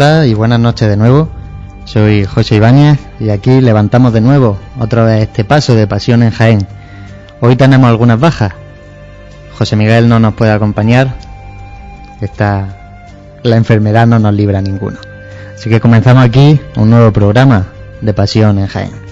Hola y buenas noches de nuevo. Soy José Ibáñez y aquí levantamos de nuevo otra vez este paso de pasión en Jaén. Hoy tenemos algunas bajas. José Miguel no nos puede acompañar. Esta la enfermedad no nos libra ninguno. Así que comenzamos aquí un nuevo programa de pasión en Jaén.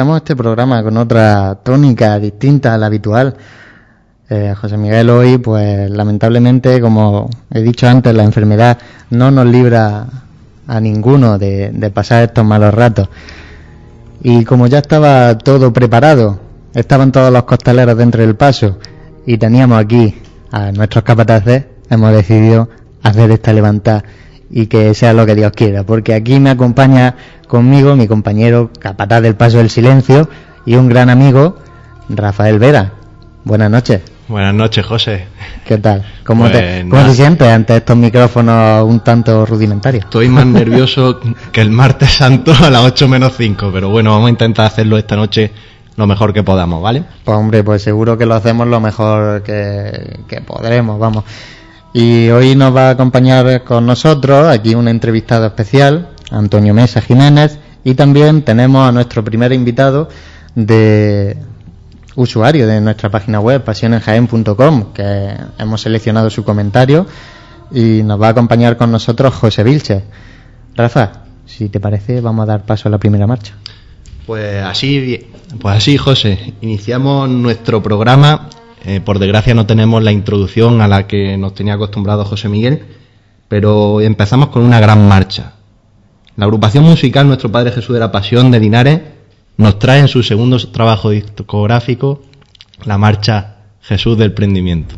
Este programa con otra tónica distinta a la habitual. Eh, José Miguel hoy, pues lamentablemente, como he dicho antes, la enfermedad no nos libra a ninguno de, de pasar estos malos ratos. Y como ya estaba todo preparado, estaban todos los costaleros dentro del paso y teníamos aquí a nuestros capataces, hemos decidido hacer esta levantada y que sea lo que Dios quiera, porque aquí me acompaña conmigo mi compañero capataz del Paso del Silencio y un gran amigo, Rafael Vera. Buenas noches. Buenas noches, José. ¿Qué tal? ¿Cómo, te, pues ¿cómo sientes ante estos micrófonos un tanto rudimentarios? Estoy más nervioso que el martes santo a las 8 menos 5, pero bueno, vamos a intentar hacerlo esta noche lo mejor que podamos, ¿vale? Pues hombre, pues seguro que lo hacemos lo mejor que, que podremos, vamos. Y hoy nos va a acompañar con nosotros aquí un entrevistado especial, Antonio Mesa Jiménez, y también tenemos a nuestro primer invitado de usuario de nuestra página web pasionenjaen.com, que hemos seleccionado su comentario y nos va a acompañar con nosotros José Vilche. Rafa, si te parece, vamos a dar paso a la primera marcha. Pues así, pues así, José, iniciamos nuestro programa eh, por desgracia no tenemos la introducción a la que nos tenía acostumbrado José Miguel, pero empezamos con una gran marcha. La agrupación musical Nuestro Padre Jesús de la Pasión de Linares nos trae en su segundo trabajo discográfico la marcha Jesús del Prendimiento.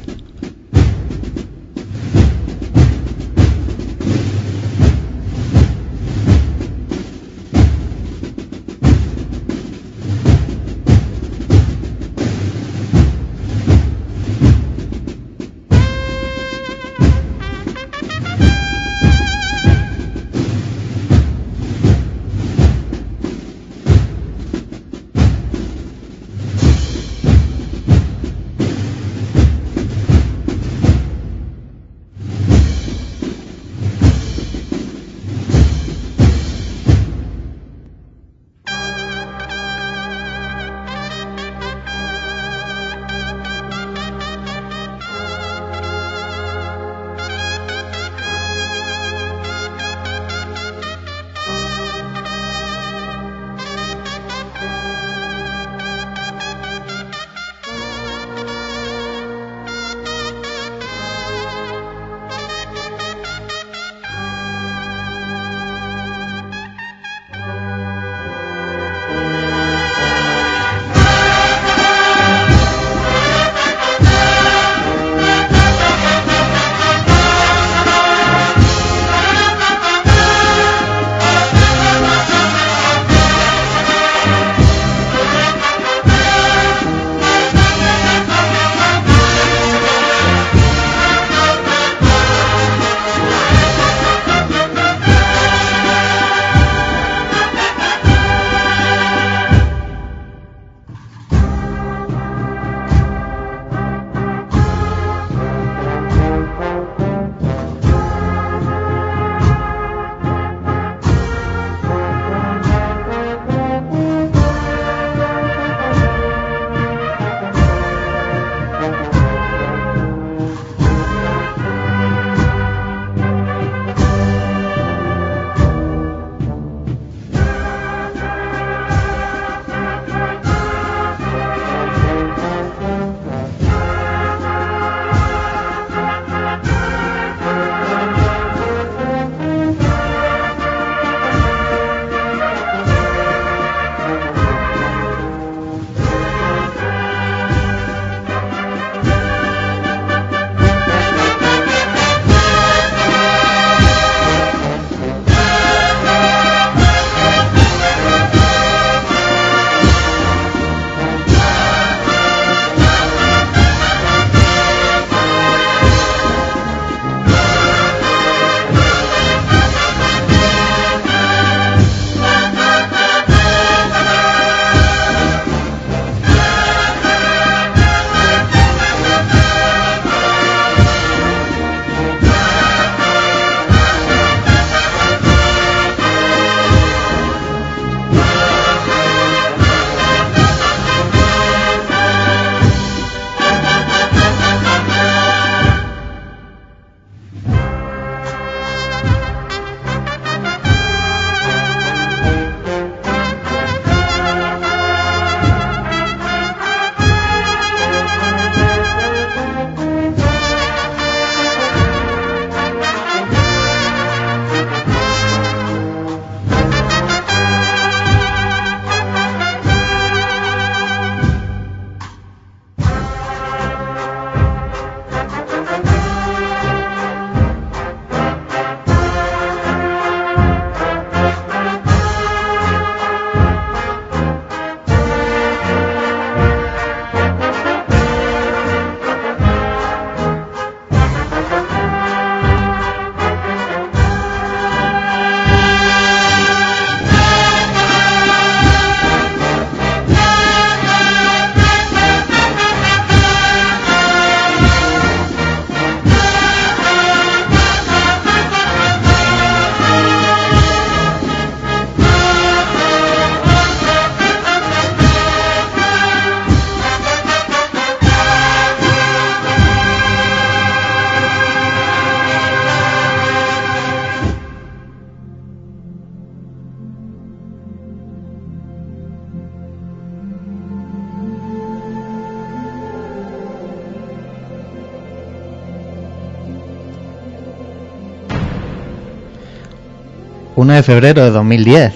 1 de febrero de 2010.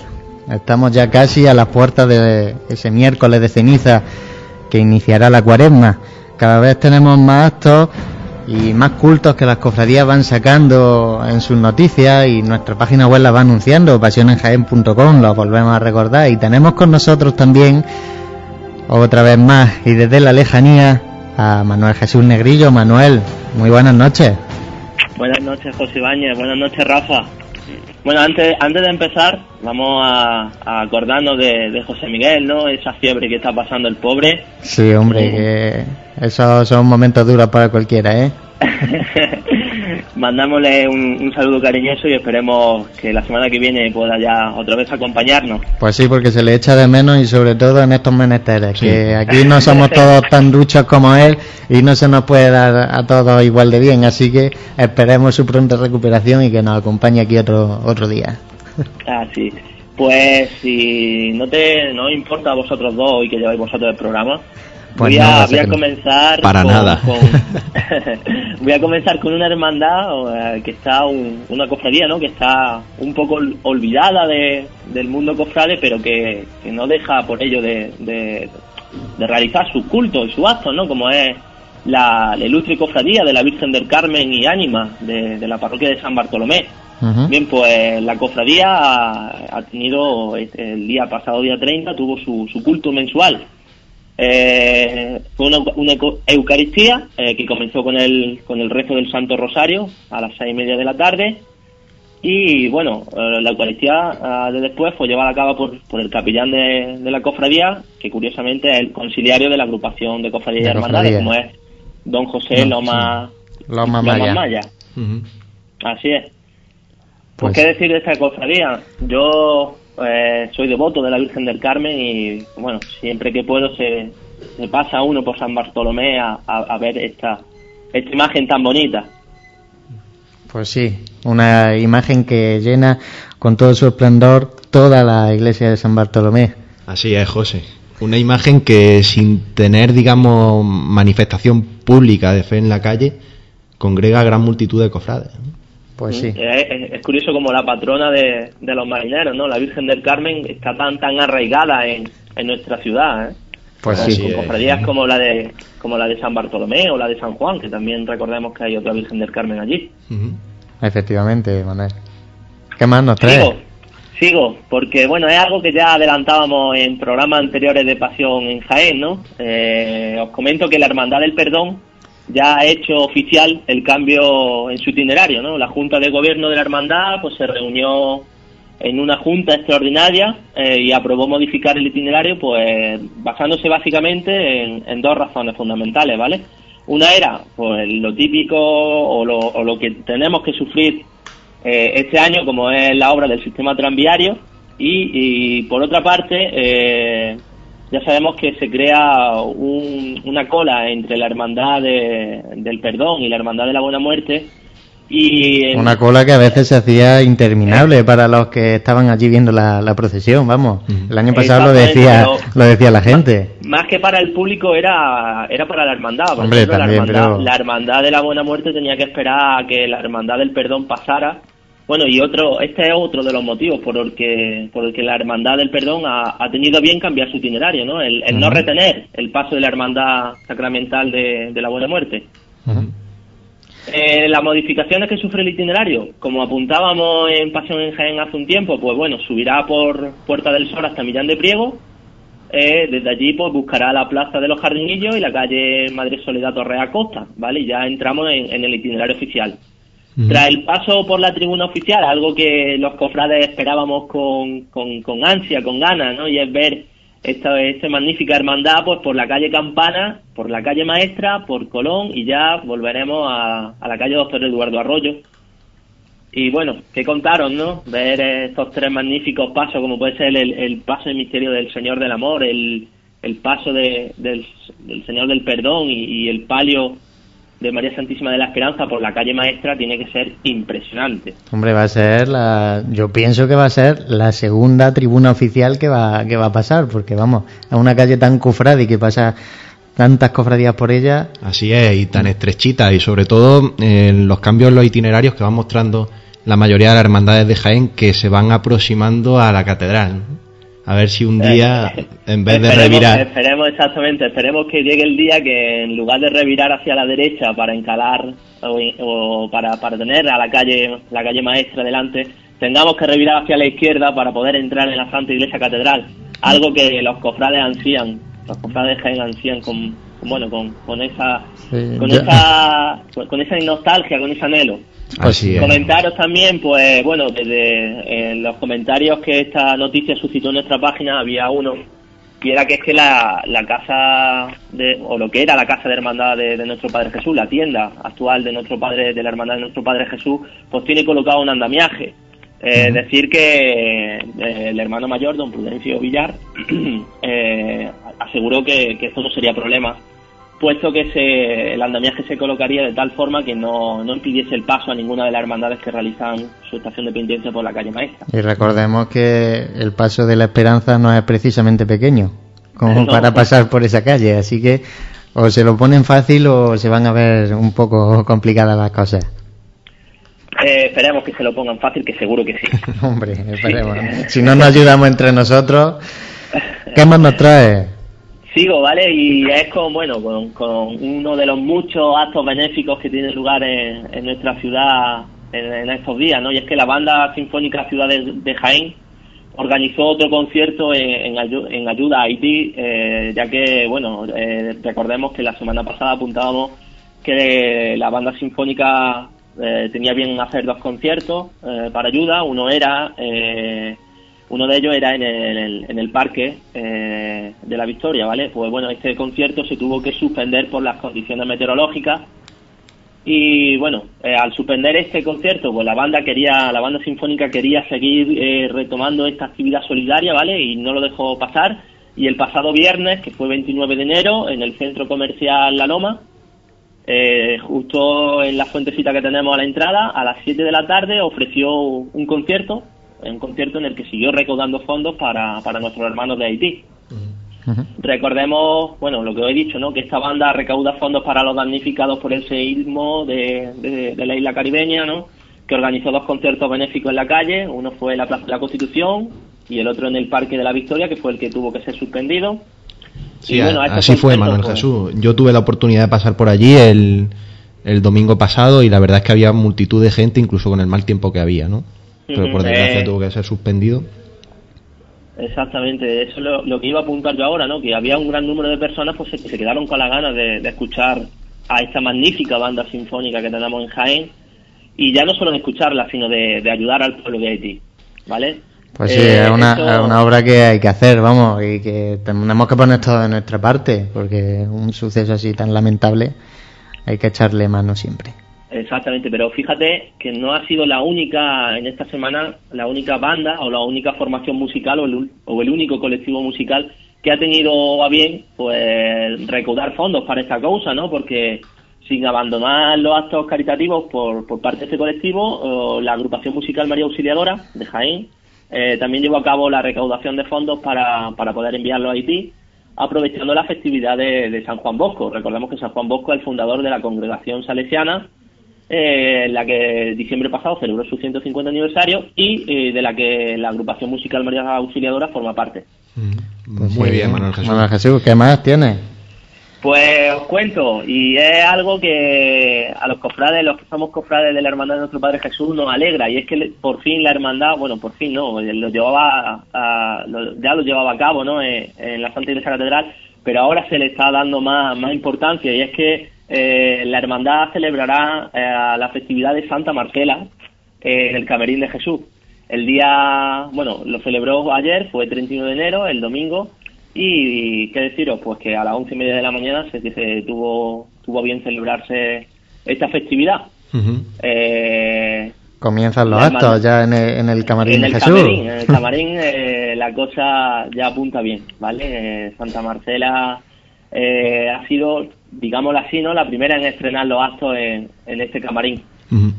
Estamos ya casi a las puertas de ese miércoles de ceniza que iniciará la cuaresma. Cada vez tenemos más actos y más cultos que las cofradías van sacando en sus noticias y nuestra página web la va anunciando, pasionenjaen.com, lo volvemos a recordar. Y tenemos con nosotros también, otra vez más, y desde la lejanía, a Manuel Jesús Negrillo. Manuel, muy buenas noches. Buenas noches, José Ibáñez. Buenas noches, Rafa. Bueno, antes, antes de empezar, vamos a, acordarnos de, José Miguel, ¿no? Esa fiebre que está pasando el pobre. Sí, hombre, que esos son momentos duros para cualquiera, ¿eh? Mandámosle un, saludo cariñoso y esperemos que la semana que viene pueda ya otra vez acompañarnos. Pues sí, porque se le echa de menos y sobre todo en estos menesteres, que aquí no somos todos tan duchos como él y no se nos puede dar a todos igual de bien, así que esperemos su pronta recuperación y que nos acompañe aquí otro otro día. Ah, sí. Pues si no te no importa a vosotros dos y que lleváis vosotros el programa, pues voy, a, voy a comenzar para nada. voy a comenzar con una hermandad eh, que está una cofradía, ¿no? Que está un poco olvidada de, del mundo cofrade, pero que, no deja por ello de, de, realizar su culto y su acto, ¿no? Como es la, ilustre cofradía de la Virgen del Carmen y Ánima de, la parroquia de San Bartolomé. Bien, pues la cofradía ha, tenido el día pasado, día 30, tuvo su, su culto mensual eh, fue una, Eucaristía eh, que comenzó con el, con el rezo del Santo Rosario a las seis y media de la tarde. Y bueno, eh, la Eucaristía ah, de después fue llevada a cabo por, por el capellán de, la cofradía, que curiosamente es el conciliario de la agrupación de cofradías y hermandades, como es don José Loma, Loma, Maya. Así es. Pues, ¿qué decir de esta cofradía? Yo eh, soy devoto de la Virgen del Carmen y bueno, siempre que puedo se, pasa uno por San Bartolomé a, ver esta, esta imagen tan bonita. Pues sí, una imagen que llena con todo su esplendor toda la iglesia de San Bartolomé. Así es, José. Una imagen que sin tener, digamos, manifestación pública de fe en la calle, congrega a gran multitud de cofrades. Pues sí. Es, curioso como la patrona de, los marineros, ¿no? La Virgen del Carmen está tan tan arraigada en, nuestra ciudad, ¿eh? Pues sí. Con cofradías como la de como la de San Bartolomé o la de San Juan, que también recordemos que hay otra Virgen del Carmen allí. Efectivamente, Manuel. ¿Qué más nos trae? Sigo, sigo, porque bueno, es algo que ya adelantábamos en programas anteriores de Pasión en Jaén, ¿no? Eh, os comento que la Hermandad del Perdón ya ha hecho oficial el cambio en su itinerario, ¿no? La Junta de Gobierno de la Hermandad pues se reunió en una junta extraordinaria eh, y aprobó modificar el itinerario pues basándose básicamente en, dos razones fundamentales, ¿vale? Una era pues lo típico o lo, o lo que tenemos que sufrir eh, este año como es la obra del sistema tranviario y, y por otra parte eh, ya sabemos que se crea una cola entre la hermandad del perdón y la hermandad de la buena muerte. Y Una cola que a veces se hacía interminable para los que estaban allí viendo la, procesión, vamos. El año pasado lo decía lo decía la gente. Más que para el público era era para la hermandad. Hombre, la, hermandad la hermandad de la buena muerte tenía que esperar a que la hermandad del perdón pasara bueno, y otro, este es otro de los motivos por el que, por el que la Hermandad del Perdón ha, tenido bien cambiar su itinerario, ¿no? El, no retener el paso de la Hermandad Sacramental de, la Buena Muerte. Eh, las modificaciones que sufre el itinerario, como apuntábamos en Pasión en Jaén hace un tiempo, pues bueno, subirá por Puerta del Sol hasta Millán de Priego, eh, desde allí pues buscará la Plaza de los Jardinillos y la calle Madre Soledad Torrea Costa, ¿vale? Y ya entramos en el itinerario oficial. Tras el paso por la tribuna oficial, algo que los cofrades esperábamos con, con, ansia, con ganas, ¿no? Y es ver esta, esta magnífica hermandad pues por la calle Campana, por la calle Maestra, por Colón y ya volveremos a, a la calle Doctor Eduardo Arroyo. Y bueno, ¿qué contaron, no? Ver estos tres magníficos pasos, como puede ser el, el paso del misterio del Señor del Amor, el, el paso de, del, Señor del Perdón y el palio de María Santísima de la Esperanza por la calle Maestra tiene que ser impresionante. Hombre, va a ser la, yo pienso que va a ser la segunda tribuna oficial que va, que va a pasar, porque vamos, a una calle tan cofrada que pasa tantas cofradías por ella. Así es, y tan estrechita, y sobre todo en los cambios en los itinerarios que van mostrando la mayoría de las hermandades de Jaén que se van aproximando a la catedral. A ver si un día, en vez de esperemos- revirar, Esperemos exactamente, esperemos que llegue el día que en lugar de revirar hacia la derecha para encalar o, o para, para tener a la calle, la calle maestra delante, tengamos que revirar hacia la izquierda para poder entrar en la Santa Iglesia Catedral. Algo que los cofrades ansían, los cofrades de Jaén ansían con, con, bueno, con, con esa, Sí, con esa, con esa nostalgia, con ese anhelo. Así es. Comentaros también, pues bueno, desde en los comentarios que esta noticia suscitó en nuestra página había uno y era que es que la, la casa de, o lo que era la casa de hermandad de, de nuestro Padre Jesús, la tienda actual de nuestro Padre, de la hermandad de nuestro Padre Jesús, pues tiene colocado un andamiaje. Eh, Decir que eh, el hermano mayor, don Prudencio Villar, eh, aseguró que, que esto no sería problema puesto que se, el andamiaje se colocaría de tal forma que no, no impidiese el paso a ninguna de las hermandades que realizan su estación de penitencia por la calle maestra. Y recordemos que el paso de la esperanza no es precisamente pequeño, como No. para pasar por esa calle, así que o se lo ponen fácil o se van a ver un poco complicadas las cosas. Eh, esperemos que se lo pongan fácil, que seguro que sí. Hombre, esperemos. Si no nos ayudamos entre nosotros, ¿qué más nos trae? Sigo, ¿vale? Y es con, bueno, con, con uno de los muchos actos benéficos que tiene lugar en, en nuestra ciudad en, en estos días, ¿no? Y es que la Banda Sinfónica Ciudad de, Jaén organizó otro concierto en, en ayu- en ayuda a Haití, eh, ya que, bueno, eh, recordemos que la semana pasada apuntábamos que la Banda Sinfónica eh, tenía bien hacer dos conciertos eh, para ayuda. Uno era... uno de ellos era en el, en el parque eh, de la Victoria, ¿vale? Pues bueno, este concierto se tuvo que suspender por las condiciones meteorológicas y bueno, eh, al suspender este concierto, pues la banda quería, la banda sinfónica quería seguir eh, retomando esta actividad solidaria, ¿vale? Y no lo dejó pasar. Y el pasado viernes, que fue 29 de enero, en el centro comercial La Loma, eh, justo en la fuentecita que tenemos a la entrada, a las 7 de la tarde ofreció un concierto, un concierto en el que siguió recaudando fondos para, para nuestros hermanos de Haití. Recordemos, bueno, lo que os he dicho, ¿no? Que esta banda recauda fondos para los damnificados por el seísmo de, de- de la isla caribeña, ¿no? Que organizó dos conciertos benéficos en la calle. Uno fue en la Plaza de la Constitución y el otro en el Parque de la Victoria, que fue el que tuvo que ser suspendido. Sí, Y bueno, a- así fue, Manuel pues, Jesús. Yo tuve la oportunidad de pasar por allí el, el domingo pasado y la verdad es que había multitud de gente, incluso con el mal tiempo que había, ¿no? Pero por desgracia eh. tuvo que ser suspendido. Exactamente, eso es lo, lo que iba a apuntar yo ahora, ¿no? Que había un gran número de personas pues, que se quedaron con las ganas de, de escuchar a esta magnífica banda sinfónica que tenemos en Jaén y ya no solo de escucharla, sino de, de ayudar al pueblo de Haití, ¿vale? Pues sí, Eh, es una, esto- es una obra que hay que hacer, vamos, y que tenemos que poner todo de nuestra parte, porque un suceso así tan lamentable hay que echarle mano siempre. Exactamente, pero fíjate que no ha sido la única en esta semana, la única banda o la única formación musical o el, o el único colectivo musical que ha tenido a bien pues recaudar fondos para esta causa, ¿no? Porque sin abandonar los actos caritativos por, por parte de este colectivo, la agrupación musical María Auxiliadora de Jaén eh, también llevó a cabo la recaudación de fondos para, para poder enviarlo a Haití, aprovechando la festividad de, de San Juan Bosco. Recordemos que San Juan Bosco es el fundador de la congregación salesiana, eh, en la que diciembre pasado celebró su 150 aniversario y eh, de la que la agrupación musical María Auxiliadora forma parte. Pues Muy sí, bien, Manuel Jesús. Manuel Jesús, ¿qué más tienes? Pues os cuento, y es algo que a los cofrades, los que somos cofrades de la Hermandad de Nuestro Padre Jesús, nos alegra, y es que por fin la Hermandad, bueno, por fin no, eh, lo llevaba a- lo- ya lo llevaba a cabo, ¿no?, en, en la Santa Iglesia Catedral, pero ahora se le está dando más, más importancia, y es que eh, la Hermandad celebrará eh, la festividad de Santa Marcela eh, en el Camerín de Jesús. El día, bueno, lo celebró ayer, fue 31 de enero, el domingo, y, qué deciros, pues que a las once y media de la mañana se, se tuvo, tuvo bien celebrarse esta festividad. Eh, Comienzan los actos ya en el, en el camarín en de el Jesús. en el camarín eh, la cosa ya apunta bien, ¿vale? Eh, Santa Marcela eh, ha sido, digámoslo así, ¿no? La primera en estrenar los actos en, en este camarín.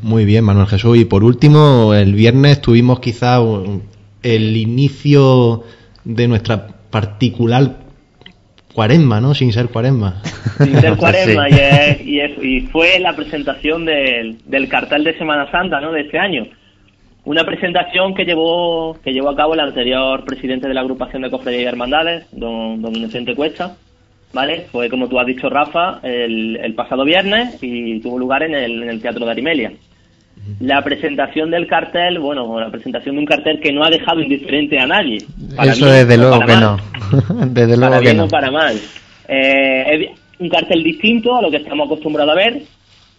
Muy bien, Manuel Jesús. Y por último, el viernes tuvimos quizá un- el inicio de nuestra particular cuaresma, ¿no? Sin ser cuaresma. Sin ser cuaresma, Sí. y, es- y, es- y fue la presentación del, del cartel de Semana Santa, ¿no? De este año. Una presentación que llevó, que llevó a cabo el anterior presidente de la agrupación de cofradías y hermandades, don, don Inocente Cuesta, ¿vale? Fue, como tú has dicho, Rafa, el, el pasado viernes y tuvo lugar en el, en el Teatro de Arimelia. La presentación del cartel, bueno, la presentación de un cartel que no ha dejado indiferente a nadie. Para Eso bien desde luego para que mal. no. desde luego para que bien no. o para mal. Eh, es un cartel distinto a lo que estamos acostumbrados a ver,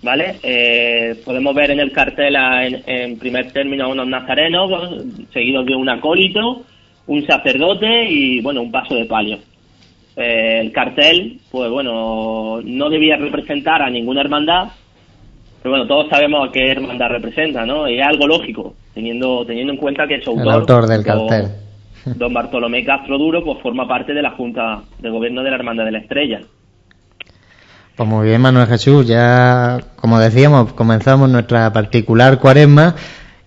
¿vale? Eh, podemos ver en el cartel a- en, en primer término a unos nazarenos, seguidos de un acólito, un sacerdote y, bueno, un paso de palio. Eh, el cartel, pues bueno, no debía representar a ninguna hermandad, pero bueno, todos sabemos a qué hermandad representa, ¿no? Y es algo lógico, teniendo, teniendo en cuenta que su autor, El autor del don- cartel. don Bartolomé Castro Duro, pues forma parte de la Junta de Gobierno de la Hermandad de la Estrella. Pues muy bien, Manuel Jesús, ya como decíamos, comenzamos nuestra particular cuaresma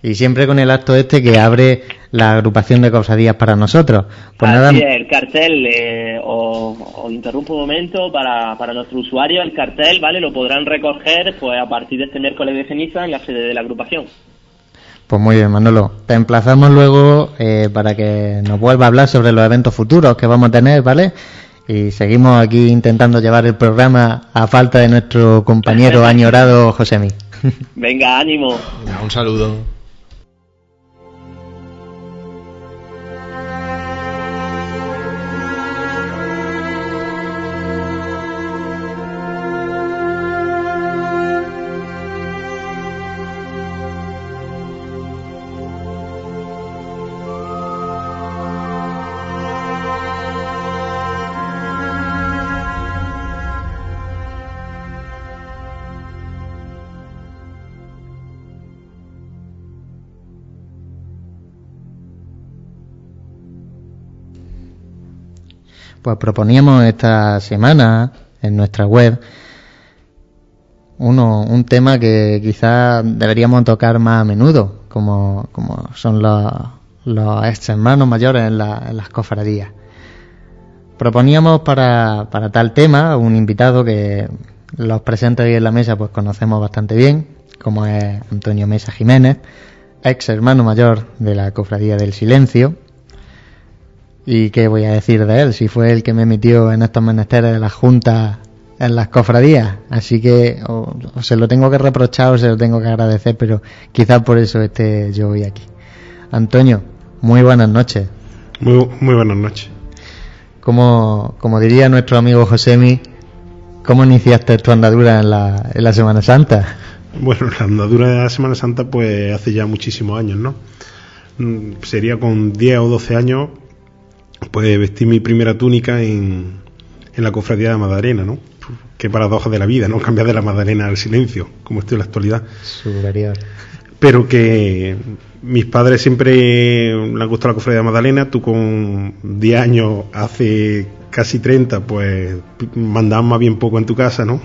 y siempre con el acto este que abre la agrupación de cofradías para nosotros. Pues nada, es, el cartel, eh, os, os interrumpo un momento para, para nuestro usuario, el cartel, ¿vale? Lo podrán recoger pues a partir de este miércoles de ceniza en la sede de la agrupación. pues muy bien, Manolo. Te emplazamos luego eh, para que nos vuelva a hablar sobre los eventos futuros que vamos a tener, ¿vale? Y seguimos aquí intentando llevar el programa a falta de nuestro compañero añorado Josemi. Venga, ánimo. Venga, un saludo. Pues proponíamos esta semana en nuestra web uno, un tema que quizás deberíamos tocar más a menudo, como, como son los, los ex hermanos mayores en, la- las cofradías. Proponíamos para, para tal tema un invitado que los presentes hoy en la mesa pues conocemos bastante bien, como es Antonio Mesa Jiménez, ex hermano mayor de la Cofradía del Silencio, ¿Y qué voy a decir de él? Si fue el que me metió en estos menesteres de las juntas en las cofradías. Así que o, o se lo tengo que reprochar o se lo tengo que agradecer, pero quizás por eso esté yo hoy aquí. Antonio, muy buenas noches. Muy, muy buenas noches. Como, como diría nuestro amigo Josemi, ¿cómo iniciaste tu andadura en la, en la Semana Santa? Bueno, la andadura de la Semana Santa, pues hace ya muchísimos años, ¿no? Mm, Sería con 10 o 12 años, pues vestí mi primera túnica en, en la cofradía de Madalena, ¿no? Qué paradoja de la vida, ¿no? Cambiar de la Madalena al silencio, como estoy en la actualidad. Superior. Pero que mis padres siempre le han gustado la cofradía de Madalena, tú con 10 años, hace casi 30, pues mandabas más bien poco en tu casa, ¿no?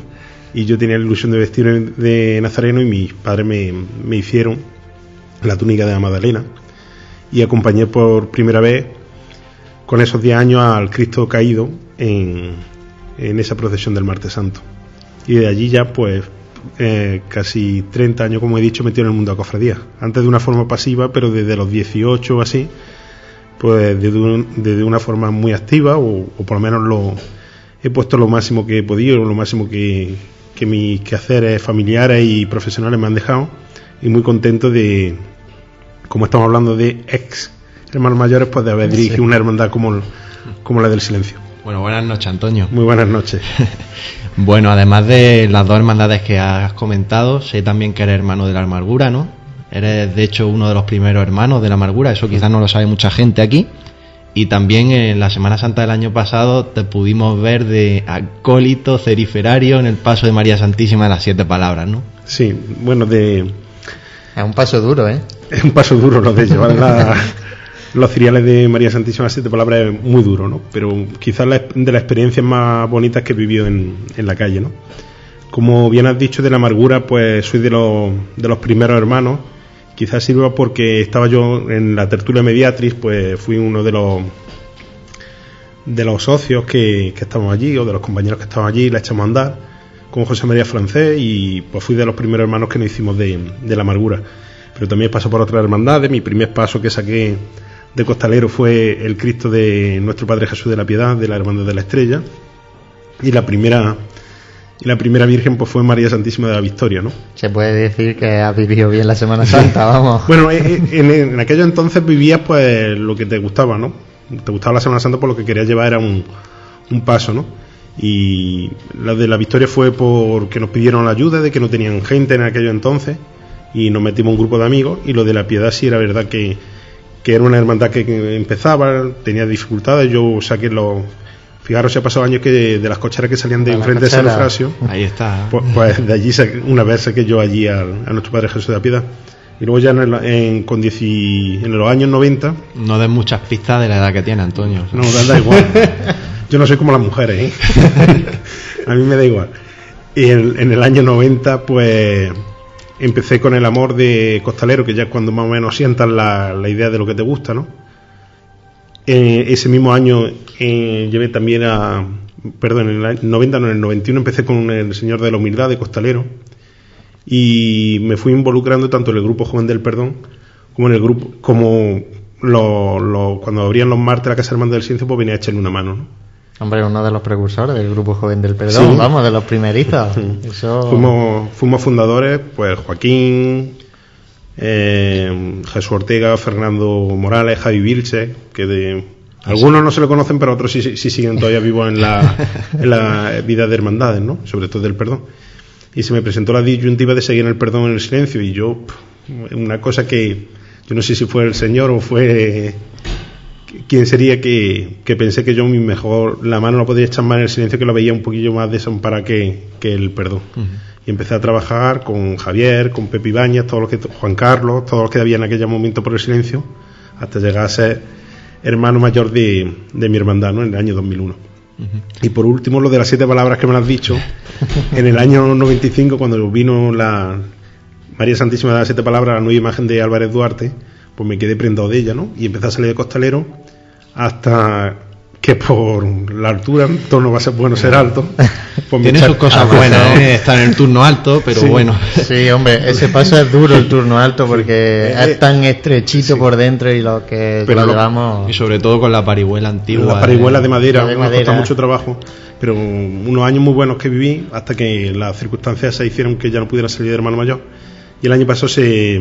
Y yo tenía la ilusión de vestir de nazareno y mis padres me, me hicieron la túnica de la Madalena y acompañé por primera vez con esos 10 años al Cristo caído en, en esa procesión del Martes Santo. Y de allí ya, pues, eh, casi 30 años, como he dicho, metido en el mundo de la cofradía. Antes de una forma pasiva, pero desde los 18 o así, pues desde, un- desde una forma muy activa, o, o por lo menos lo he puesto lo máximo que he podido, lo máximo que, que mis quehaceres familiares y profesionales me han dejado, y muy contento de, como estamos hablando de ex hermanos mayores, pues de haber dirigido una hermandad como, como la del silencio. Bueno, buenas noches, Antonio. Muy buenas noches. Bueno, además de las dos hermandades que has comentado, sé también que eres hermano de la amargura, ¿no? Eres, de hecho, uno de los primeros hermanos de la amargura, eso quizás no lo sabe mucha gente aquí. Y también en la Semana Santa del año pasado te pudimos ver de acólito ceriferario en el paso de María Santísima de las Siete Palabras, ¿no? Sí, bueno, de, Es un paso duro, ¿eh? es un paso duro lo de llevar la- los ciriales de María Santísima siete palabras es muy duro, ¿no? Pero quizás la- de las experiencias más bonitas que he vivido en, en la calle, ¿no? Como bien has dicho de la amargura, pues soy de los, de los primeros hermanos. Quizás sirva porque estaba yo en la tertulia mediatriz, pues fui uno de los de los socios que, que estábamos allí, o de los compañeros que estaban allí, la echamos a andar con José María Francés y pues fui de los primeros hermanos que nos hicimos de, de la amargura. pero también paso por otras hermandades. Mi primer paso que saqué de costalero fue el Cristo de nuestro Padre Jesús de la Piedad, de la Hermandad de la Estrella. Y la primera y la primera Virgen pues fue María Santísima de la Victoria, ¿no? Se puede decir que has vivido bien la Semana Santa, vamos. bueno, eh, eh, en, en, aquellos entonces vivías pues lo que te gustaba, ¿no? Te gustaba la Semana Santa por lo que querías llevar era un, un paso, ¿no? Y la de la Victoria fue porque nos pidieron la ayuda, de que no tenían gente en aquellos entonces y nos metimos un grupo de amigos y lo de la Piedad sí era verdad que, que era una hermandad que empezaba, tenía dificultades, yo saqué los Fijaros, se ha pasado años que de, las cocheras que salían de enfrente de San Eufrasio. Ahí está. Pues, pues, de allí, una vez saqué yo allí a, nuestro Padre Jesús de la Piedad. Y luego ya en, en, con en los años 90... No den muchas pistas de la edad que tiene Antonio. No, da igual. yo no soy como las mujeres, ¿eh? a mí me da igual. Y en, en, el año 90, pues empecé con el amor de Costalero, que ya es cuando más o menos sientas la, la idea de lo que te gusta, ¿no? Eh, ese mismo año eh, llevé también a, perdón, en el 90, no, en el 91 empecé con el Señor de la Humildad de Costalero y me fui involucrando tanto en el grupo Joven del Perdón como en el grupo, como lo, lo, cuando abrían los martes la Casa Hermana del Silencio, pues venía a echarle una mano, ¿no? Hombre, uno de los precursores del grupo Joven del Perdón, vamos, de los primerizos. Fuimos, fuimos fundadores, pues Joaquín, eh, Jesús Ortega, Fernando Morales, Javi Vilche, que de, algunos no se lo conocen, pero otros sí, sí siguen todavía vivos en la, en la, vida de hermandades, ¿no? Sobre todo del perdón. Y se me presentó la disyuntiva de seguir en el perdón en el silencio y yo, una cosa que yo no sé si fue el Señor o fue quién sería que, que, pensé que yo mi mejor la mano la podía echar más en el silencio que lo veía un poquillo más desamparada que, que el perdón y empecé a trabajar con Javier, con Pepe Ibañez, todos los que, Juan Carlos, todos los que había en aquel momento por el silencio, hasta llegar a ser hermano mayor de, de mi hermandad, ¿no? En el año 2001. Y por último, lo de las siete palabras que me has dicho, en el año 95, cuando vino la María Santísima de las siete palabras, la nueva imagen de Álvarez Duarte, pues me quedé prendado de ella, ¿no? Y empecé a salir de costalero hasta que por la altura todo no va a ser bueno ser alto. Pues Tiene sus cosas buenas, ¿eh? estar en el turno alto, pero bueno. Sí, hombre, ese paso es duro el turno alto porque es eh, tan estrechito por dentro y lo que lo llevamos. Y sobre todo con la parihuela antigua. La parihuela de madera, de me costado mucho trabajo. Pero unos años muy buenos que viví hasta que las circunstancias se hicieron que ya no pudiera salir de hermano mayor. Y el año pasado se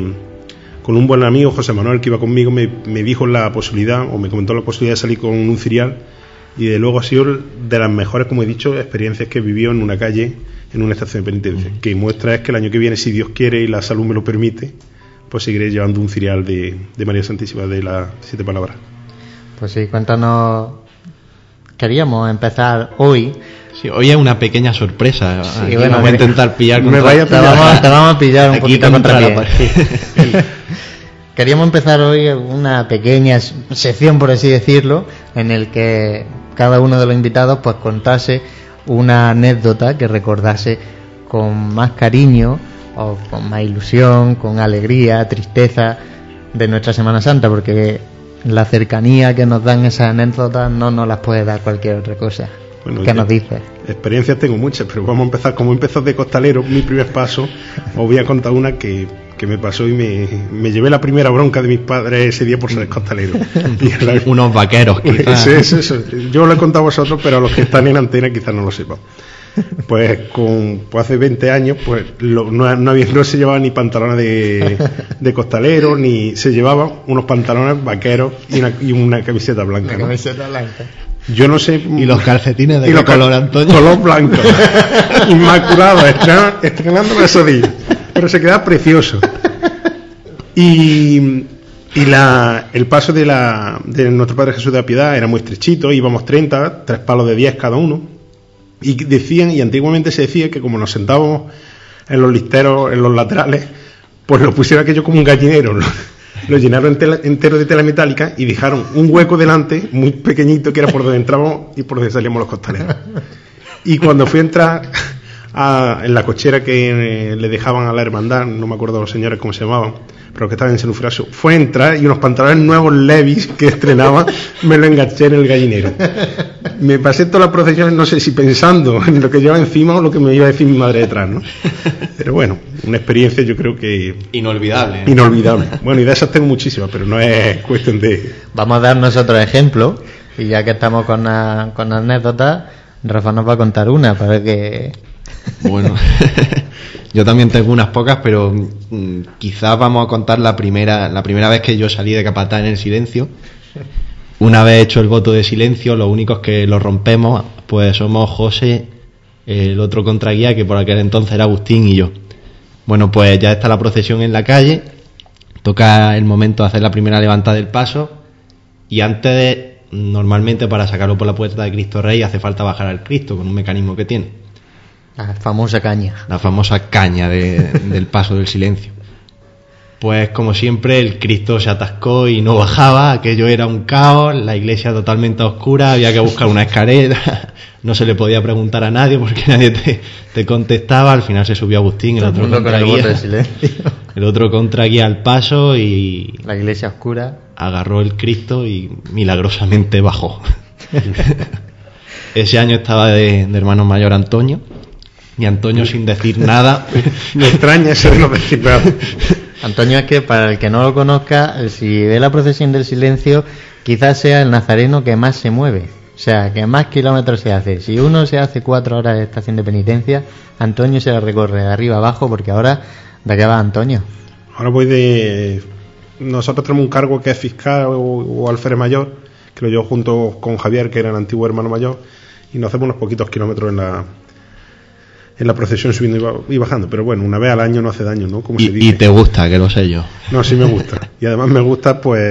con un buen amigo, José Manuel, que iba conmigo, me, me, dijo la posibilidad, o me comentó la posibilidad de salir con un cirial y de luego ha sido de las mejores, como he dicho, experiencias que he vivido en una calle, en una estación de penitencia. Que muestra es que el año que viene, si Dios quiere y la salud me lo permite, pues seguiré llevando un cirial de, de María Santísima de las siete palabras. Pues sí, cuéntanos. Queríamos empezar hoy. Sí, hoy es una pequeña sorpresa. Sí, bueno, voy a intentar pillar. Me vaya a pillar. Te, vamos, te, vamos, a pillar un poquito contra la Queríamos empezar hoy una pequeña sección, por así decirlo, en el que cada uno de los invitados pues contase una anécdota que recordase con más cariño o con más ilusión, con alegría, tristeza de nuestra Semana Santa, porque la cercanía que nos dan esas anécdotas no nos las puede dar cualquier otra cosa. ¿Qué nos dices? Experiencias tengo muchas, pero vamos a empezar. Como empezó de costalero, mi primer paso, os voy a contar una que que me pasó y me, me, llevé la primera bronca de mis padres ese día por ser costalero. Unos vaqueros, quizás. Eso, eso, Yo lo he contado a vosotros, pero a los que están en antena quizás no lo sepan. Pues con pues hace 20 años, pues no, no, había, no se llevaba ni pantalones de, de costalero, ni se llevaban unos pantalones vaqueros y una, y una camiseta blanca. Una camiseta blanca. Yo no sé. ¿Y los calcetines de qué color, Antonio? Color blanco. Inmaculado, estrenando esos días pero se queda precioso. Y, y la, el paso de, la, de nuestro Padre Jesús de la Piedad era muy estrechito, íbamos 30, tres palos de 10 cada uno. Y decían, y antiguamente se decía que como nos sentábamos en los listeros, en los laterales, pues lo pusieron aquello como un gallinero. Lo, llenaron entero de tela metálica y dejaron un hueco delante, muy pequeñito, que era por donde entramos y por donde salíamos los costaleros. Y cuando fui a entrar en la cochera que eh, le dejaban a la hermandad, no me acuerdo los señores cómo se llamaban, pero que estaban en Senufrasio, fue a entrar y unos pantalones nuevos Levis que estrenaba me lo enganché en el gallinero. me pasé toda la procesión, no sé si pensando en lo que lleva encima o lo que me iba a decir mi madre detrás, ¿no? Pero bueno, una experiencia yo creo que... Inolvidable. ¿eh? Inolvidable. Bueno, y de esas tengo muchísimas, pero no es cuestión de... Vamos a darnos otro ejemplo, y ya que estamos con, la- con anécdotas, Rafa nos va a contar una para que... Bueno, yo también tengo unas pocas, pero mm, quizás vamos a contar la primera, la primera vez que yo salí de capataz en el silencio. Una vez hecho el voto de silencio, los únicos que lo rompemos, pues somos José, el otro contraguía, que por aquel entonces era Agustín y yo. Bueno, pues ya está la procesión en la calle, toca el momento de hacer la primera levantada del paso, y antes de, normalmente para sacarlo por la puerta de Cristo Rey, hace falta bajar al Cristo con un mecanismo que tiene La famosa caña. la famosa caña de- del paso del silencio. Pues como siempre el Cristo se atascó y no bajaba, aquello era un caos, la iglesia totalmente oscura, había que buscar una escalera, no se le podía preguntar a nadie porque nadie te, te contestaba, al final se subió Agustín, el el otro el contraguía, silencio. el otro contraguía al paso y La iglesia oscura. agarró el Cristo y milagrosamente bajó. Ese año estaba de, de hermano mayor Antonio y Antonio sin decir nada Me extraña eso de los vecinos. Antonio es que para el que no lo conozca, eh, si ve la procesión del silencio, quizás sea el nazareno que más se mueve. O sea, que más kilómetros se hace. Si uno se hace cuatro horas de estación de penitencia, Antonio se la recorre de arriba abajo porque ahora, ¿de qué va Antonio? Ahora voy de... Nosotros tenemos un cargo que es fiscal o, o alférez mayor, que lo llevo junto con Javier, que era el antiguo hermano mayor, y nos hacemos unos poquitos kilómetros en la en la procesión subiendo y ba- y bajando. Pero bueno, una vez al año no hace daño, ¿no? Como se y, dice. y te gusta, que lo sé yo. No, sí me gusta. Y además me gusta, pues,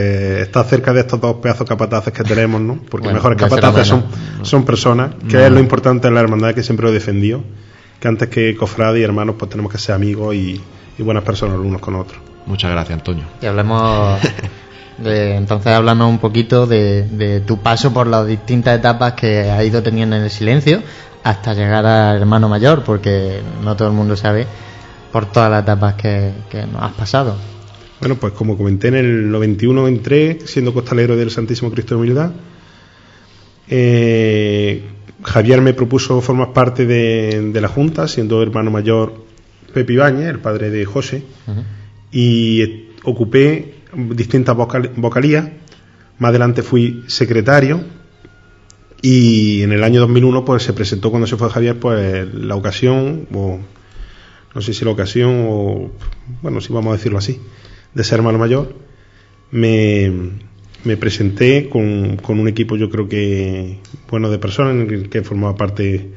estar cerca de estos dos pedazos capataces que tenemos, ¿no? Porque Bueno, mejores capataces son, son personas, que es lo importante en la hermandad que siempre he defendido. Que antes que cofrades y hermanos, pues tenemos que ser amigos y, y buenas personas los unos con otros. Muchas gracias, Antonio. Y hablemos, de, entonces háblanos un poquito de, de tu paso por las distintas etapas que has ido teniendo en el silencio hasta llegar al hermano mayor, porque no todo el mundo sabe por todas las etapas que, que nos has pasado. Bueno, pues como comenté, en el 91 entré siendo costalero del Santísimo Cristo de Humildad. Eh, Javier me propuso formar parte de, de la Junta, siendo hermano mayor Pepe Ibáñez, el padre de José, y ocupé distintas vocal- vocalías. Más adelante fui secretario y en el año 2001 pues se presentó cuando se fue Javier pues la ocasión o no sé si la ocasión o bueno si vamos a decirlo así de ser hermano mayor me, me presenté con, con un equipo yo creo que bueno de personas en el que formaba parte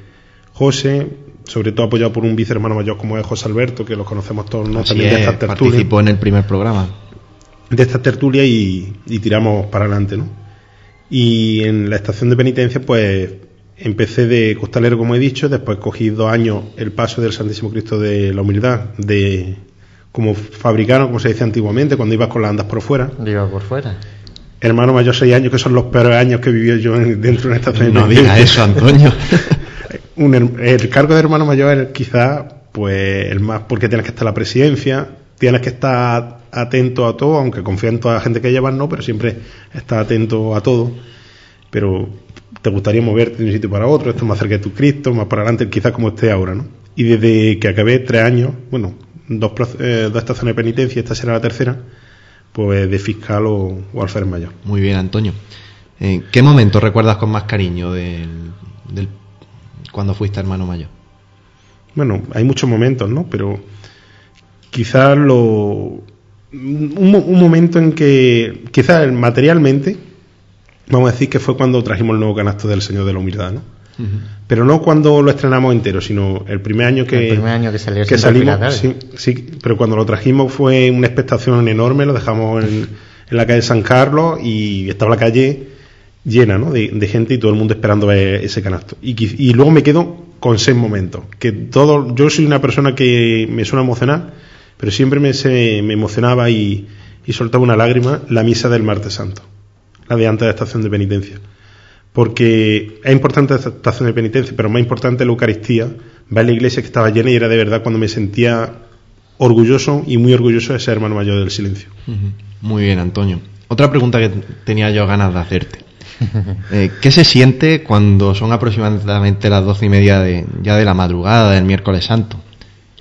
José sobre todo apoyado por un vice hermano mayor como es José Alberto que lo conocemos todos ¿no? Así también de es, esta tertulia participó en el primer programa. de esta tertulia y, y tiramos para adelante, ¿no? Y en la estación de penitencia, pues empecé de costalero, como he dicho, después cogí dos años el paso del Santísimo Cristo de la Humildad, de como fabricano, como se dice antiguamente, cuando ibas con las andas por fuera. Digo, por fuera. Hermano mayor, seis años, que son los peores años que viví yo en- dentro de una estación de No penitencia. digas eso, Antonio. Un el cargo de hermano mayor es quizá pues el más porque tienes que estar en la presidencia tienes que estar atento a todo aunque confía en toda la gente que llevas no pero siempre estás atento a todo pero te gustaría moverte de un sitio para otro esto más cerca de tu Cristo más para adelante quizás como esté ahora no y desde que acabé tres años bueno dos, eh, dos estaciones de penitencia esta será la tercera pues de fiscal o, o alférez mayor Muy bien, Antonio. ¿En qué momento recuerdas con más cariño del, del- cuando fuiste hermano mayor? Bueno, hay muchos momentos, ¿no? Pero quizás lo. Un, un momento en que, quizás materialmente, vamos a decir que fue cuando trajimos el nuevo canasto del Señor de la Humildad, ¿no? Pero no cuando lo estrenamos entero, sino el primer año que, El primer año que salió que salimos. Sí, sí, pero cuando lo trajimos fue una expectación enorme, lo dejamos en, en la calle San Carlos y estaba la calle llena ¿no? de, de gente y todo el mundo esperando ver ese canasto. Y, y luego me quedo con seis momentos. Que todo, yo soy una persona que me suele emocionar, pero siempre me, se- me emocionaba y, y soltaba una lágrima la misa del martes santo, la de antes de la estación de penitencia. Porque es importante esta estación de penitencia, pero más importante la Eucaristía, ver la iglesia que estaba llena y era de verdad cuando me sentía orgulloso y muy orgulloso de ser hermano mayor del silencio. Muy bien, Antonio. Otra pregunta que tenía yo ganas de hacerte. Eh, ¿Qué se siente cuando son aproximadamente las doce y media de, ya de la madrugada del miércoles santo?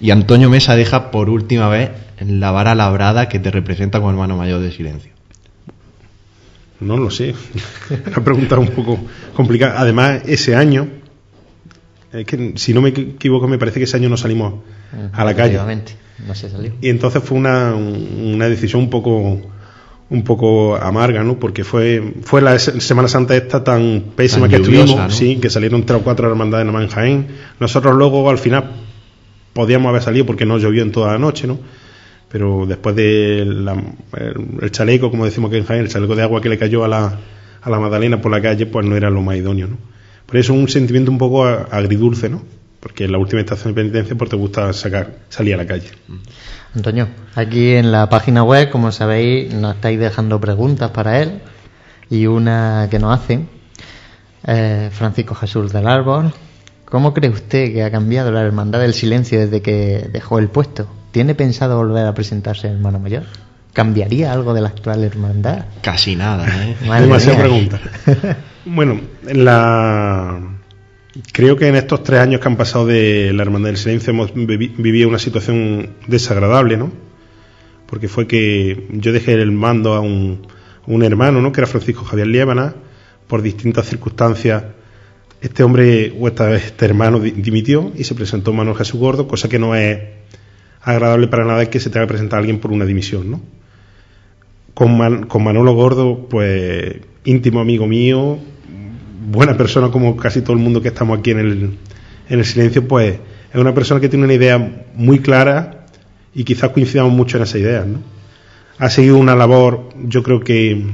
Y Antonio Mesa deja por última vez la vara labrada que te representa como hermano mayor de silencio. No lo sé. Una pregunta un poco complicada. Además, ese año, es que si no me equivoco, me parece que ese año no salimos a la calle. No se salió. Y entonces fue una, una decisión un poco un poco amarga, ¿no? Porque fue, fue la Semana Santa esta tan pésima que estuvimos, sí, que salieron tres o cuatro hermandades en Jaén. Nosotros luego al final podíamos haber salido porque no llovió en toda la noche, ¿no? Pero después de el, chaleco, como decimos que en Jaén, el chaleco de agua que le cayó a la, a la Magdalena por la calle, pues no era lo más idóneo, ¿no? Por eso un sentimiento un poco agridulce, ¿no? Porque en la última estación de penitencia pues te gusta sacar, salir a la calle. Antonio, aquí en la página web, como sabéis, nos estáis dejando preguntas para él y una que nos hace eh, Francisco Jesús del Árbol. ¿Cómo cree usted que ha cambiado la Hermandad del Silencio desde que dejó el puesto? ¿Tiene pensado volver a presentarse hermano mayor? ¿Cambiaría algo de la actual hermandad? Casi nada, ¿eh? Demasiada pregunta. bueno, la Creo que en estos tres años que han pasado de la Hermandad del Silencio hemos vivido una situación desagradable, ¿no? Porque fue que yo dejé el mando a un, hermano, ¿no? Que era Francisco Javier Liébana, por distintas circunstancias. Este hombre, o este hermano, dimitió y se presentó Manuel Jesús Gordo, cosa que no es agradable para nada que se tenga que presentar a alguien por una dimisión, ¿no? Con, con Manolo Gordo, pues íntimo amigo mío, buena persona como casi todo el mundo que estamos aquí en el, en el silencio, pues es una persona que tiene una idea muy clara y quizás coincidamos mucho en esa idea. ¿no? Ha seguido una labor, yo creo que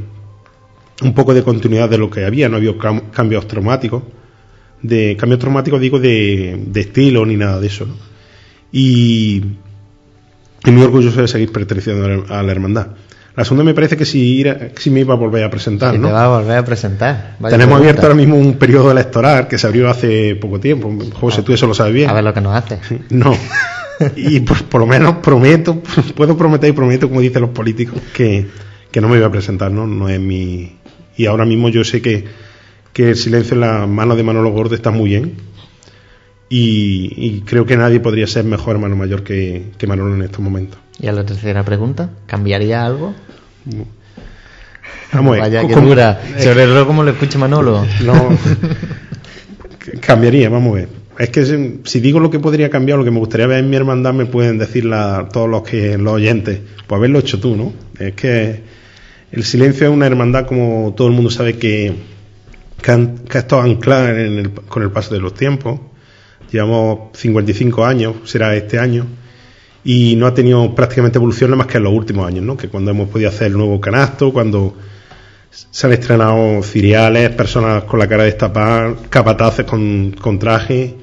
un poco de continuidad de lo que había, no ha habido cambios traumáticos, de cambios traumáticos digo de, de estilo ni nada de eso. ¿no? Y, y muy orgulloso de seguir perteneciendo a la hermandad. La segunda me parece que si, si me iba a volver a presentar, ¿no? Te va a volver a presentar. Tenemos abierto ahora mismo un periodo electoral que se abrió hace poco tiempo. José, tú eso lo sabes bien. A ver lo que nos hace. No. Y pues, por lo menos prometo, puedo prometer y prometo, como dicen los políticos, que, no me voy a presentar, ¿no? No es mi. Y ahora mismo yo sé que, que el silencio en la mano de Manolo Gordo está muy bien. Y, creo que nadie podría ser mejor hermano mayor que, que Manolo en estos momentos. Y a la tercera pregunta, ¿cambiaría algo? Vamos, Vaya que dura. Sobre el como lo escucha Manolo. No, cambiaría, vamos a ver. Es que si, digo lo que podría cambiar, lo que me gustaría ver en mi hermandad, me pueden decir todos los que los oyentes, pues haberlo hecho tú, ¿no? Es que el silencio es una hermandad, como todo el mundo sabe, que, que, ha estado anclada con el paso de los tiempos. Llevamos 55 años, será este año y no ha tenido prácticamente evolución más que en los últimos años, ¿no? que cuando hemos podido hacer el nuevo canasto, cuando se han estrenado ciriales, personas con la cara destapada, capataces con, con traje,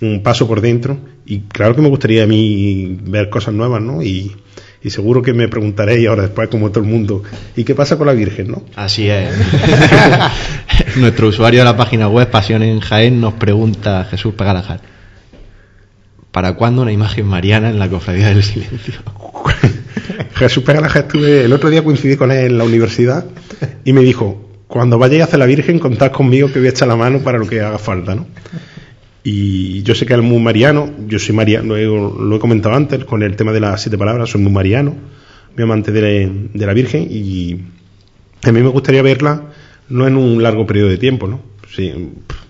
un paso por dentro. Y claro que me gustaría a mí ver cosas nuevas, ¿no? Y, y seguro que me preguntaréis ahora después, como todo el mundo, ¿y qué pasa con la Virgen, no? Así es. Nuestro usuario de la página web Pasión en Jaén nos pregunta, Jesús Pagalajar, ¿Para cuándo una imagen mariana en la cofradía del silencio? Jesús Pegalaja estuve, el otro día coincidí con él en la universidad y me dijo, cuando vayáis a hacer la Virgen, contad conmigo que voy a echar la mano para lo que haga falta, ¿no? Y yo sé que él es muy mariano, yo soy mariano, lo he, comentado antes con el tema de las siete palabras, soy muy mariano, muy amante de, de la Virgen y a mí me gustaría verla no en un largo periodo de tiempo, ¿no? Sí,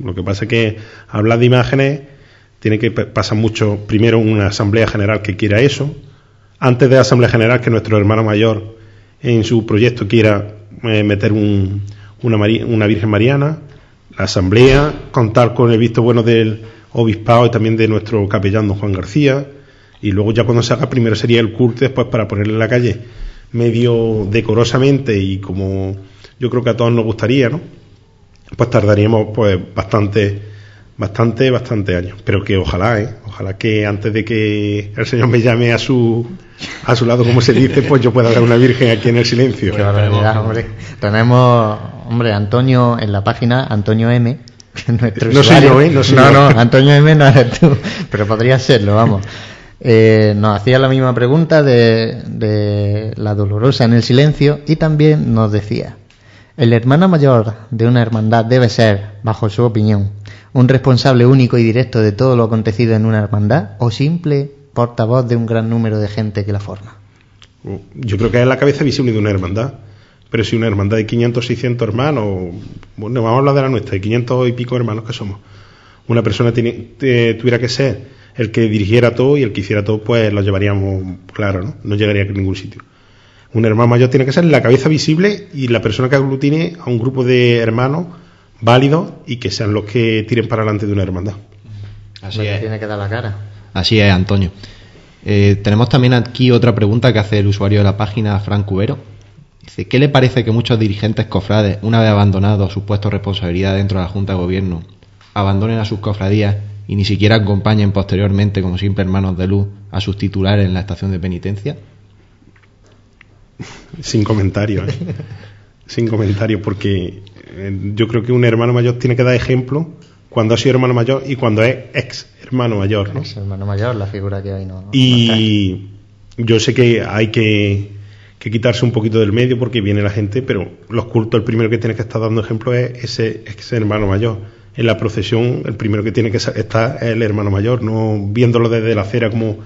lo que pasa es que hablar de imágenes tiene que pasar mucho, primero una asamblea general que quiera eso, antes de la asamblea general que nuestro hermano mayor en su proyecto quiera eh, meter un, una, una Virgen Mariana, la asamblea, contar con el visto bueno del obispado y también de nuestro capellán don Juan García, y luego ya cuando se haga primero sería el culto después para ponerle en la calle medio decorosamente y como yo creo que a todos nos gustaría, ¿no? Pues tardaríamos pues bastante bastante, bastante años. Pero que ojalá, ¿eh? Ojalá que antes de que el Señor me llame a su, a su lado, como se dice, pues yo pueda dar una virgen aquí en el silencio. hombre. Tenemos, hombre, Antonio en la página, Antonio M. Nuestro no soy yo, ¿eh? No, no, Antonio M no eres tú, pero podría serlo, vamos. Eh, nos hacía la misma pregunta de, de la dolorosa en el silencio y también nos decía, El hermano mayor de una hermandad debe ser, bajo su opinión, un responsable único y directo de todo lo acontecido en una hermandad o simple portavoz de un gran número de gente que la forma. Yo creo que es la cabeza visible de una hermandad. Pero si una hermandad de 500, 600 hermanos, bueno, vamos a hablar de la nuestra, de 500 y pico hermanos que somos, una persona tuviera que ser el que dirigiera todo y el que hiciera todo, pues lo llevaríamos claro, ¿no? No llegaría a ningún sitio. Un hermano mayor tiene que ser la cabeza visible y la persona que aglutine a un grupo de hermanos válidos y que sean los que tiren para adelante de una hermandad. Así es. Tiene que dar la cara. Así es, Antonio. Eh, tenemos también aquí otra pregunta que hace el usuario de la página, Frank Cubero. Dice, ¿qué le parece que muchos dirigentes cofrades, una vez abandonado su puesto de responsabilidad dentro de la Junta de Gobierno, abandonen a sus cofradías y ni siquiera acompañen posteriormente como simples hermanos de luz a sus titulares en la estación de penitencia? Sin comentario, ¿eh? sin comentario, porque eh, yo creo que un hermano mayor tiene que dar ejemplo cuando ha sido hermano mayor y cuando es ex hermano mayor. ¿no? Ex hermano mayor, la figura que hay, ¿no? Y yo sé que hay que, quitarse un poquito del medio porque viene la gente, pero los cultos, el primero que tiene que estar dando ejemplo es ese ex hermano mayor. En la procesión, el primero que tiene que estar es el hermano mayor, no viéndolo desde la acera como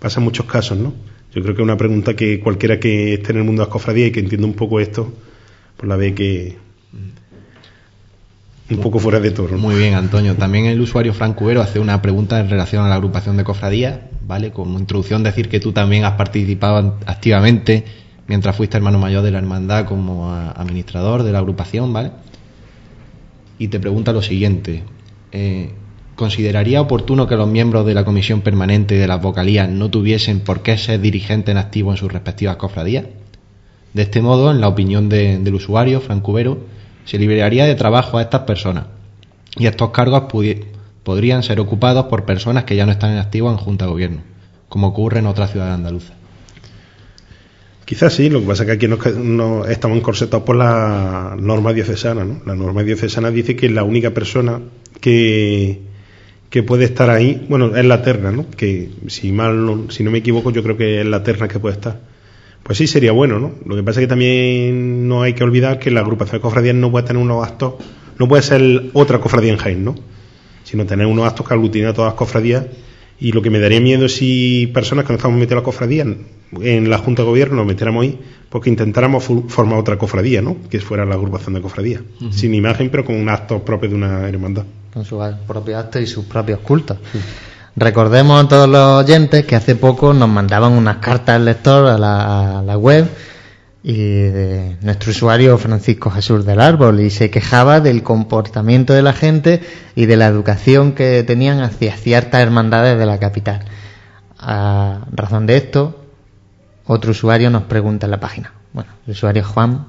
pasa en muchos casos, ¿no? Yo creo que es una pregunta que cualquiera que esté en el mundo de las cofradías y que entienda un poco esto, pues la ve que un poco fuera de todo. Muy bien, Antonio. También el usuario Frank Cubero hace una pregunta en relación a la agrupación de cofradías, ¿vale? Como introducción decir que tú también has participado activamente mientras fuiste hermano mayor de la hermandad como administrador de la agrupación, ¿vale? Y te pregunta lo siguiente. Eh, ¿Consideraría oportuno que los miembros de la comisión permanente de las vocalías no tuviesen por qué ser dirigentes en activo en sus respectivas cofradías? De este modo, en la opinión del usuario, Frank Cubero, se liberaría de trabajo a estas personas y estos cargos podrían ser ocupados por personas que ya no están en activo en Junta de Gobierno, como ocurre en otras ciudades andaluzas. Quizás sí, lo que pasa es que aquí no, estamos encorsetados por la norma diocesana. ¿no? La norma diocesana dice que la única persona que, que puede estar ahí, bueno, es la terna, ¿no? que si mal si no me equivoco, yo creo que es la terna que puede estar pues sí, sería bueno, ¿no? Lo que pasa es que también no hay que olvidar que la agrupación de cofradías no puede tener unos actos, no puede ser otra cofradía en Jaén, ¿no? Sino tener unos actos que aglutinen a todas las cofradías. Y lo que me daría miedo es si personas que no estamos metidas en la cofradía, en la Junta de Gobierno, nos metiéramos ahí, porque intentáramos formar otra cofradía, ¿no? Que fuera la agrupación de cofradías. Sin imagen, pero con un acto propio de una hermandad. Con sus propios actos y sus propios cultos. Recordemos a todos los oyentes que hace poco nos mandaban unas cartas al lector a la, web y de nuestro usuario Francisco Jesús del Árbol y se quejaba del comportamiento de la gente y de la educación que tenían hacia ciertas hermandades de la capital. A razón de esto, otro usuario nos pregunta en la página. Bueno, el usuario Juan,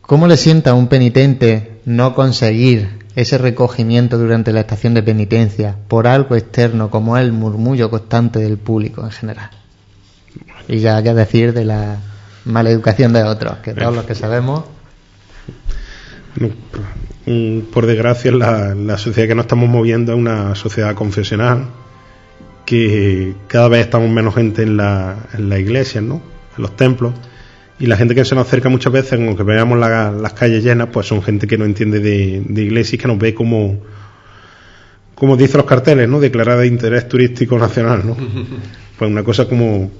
¿cómo le sienta a un penitente no conseguir ese recogimiento durante la estación de penitencia por algo externo como el murmullo constante del público en general. Y ya que decir de la mala educación de otros, que todos los que sabemos. Por desgracia, la, la sociedad que nos estamos moviendo es una sociedad confesional, que cada vez estamos menos gente en la, en la iglesia, ¿no? en los templos y la gente que se nos acerca muchas veces, aunque veamos las calles llenas, pues son gente que no entiende de, de iglesia y que nos ve como, como dicen los carteles, ¿no? Declarada de interés turístico nacional, ¿no? Pues una cosa como,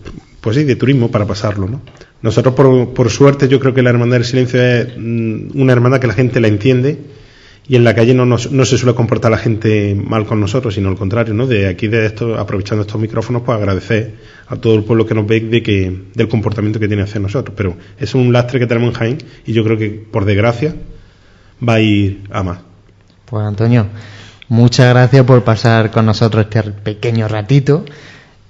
pues sí, de turismo para pasarlo, ¿no? Nosotros, por, por suerte, yo creo que la Hermandad del Silencio es mm, una hermandad que la gente la entiende y en la calle no, no se suele comportar la gente mal con nosotros, sino al contrario, ¿no? De aquí, de esto, aprovechando estos micrófonos, pues agradecer a todo el pueblo que nos ve de que, del comportamiento que tiene hacia nosotros. Pero es un lastre que tenemos en Jaén y yo creo que, por desgracia, va a ir a más. Pues Antonio, muchas gracias por pasar con nosotros este pequeño ratito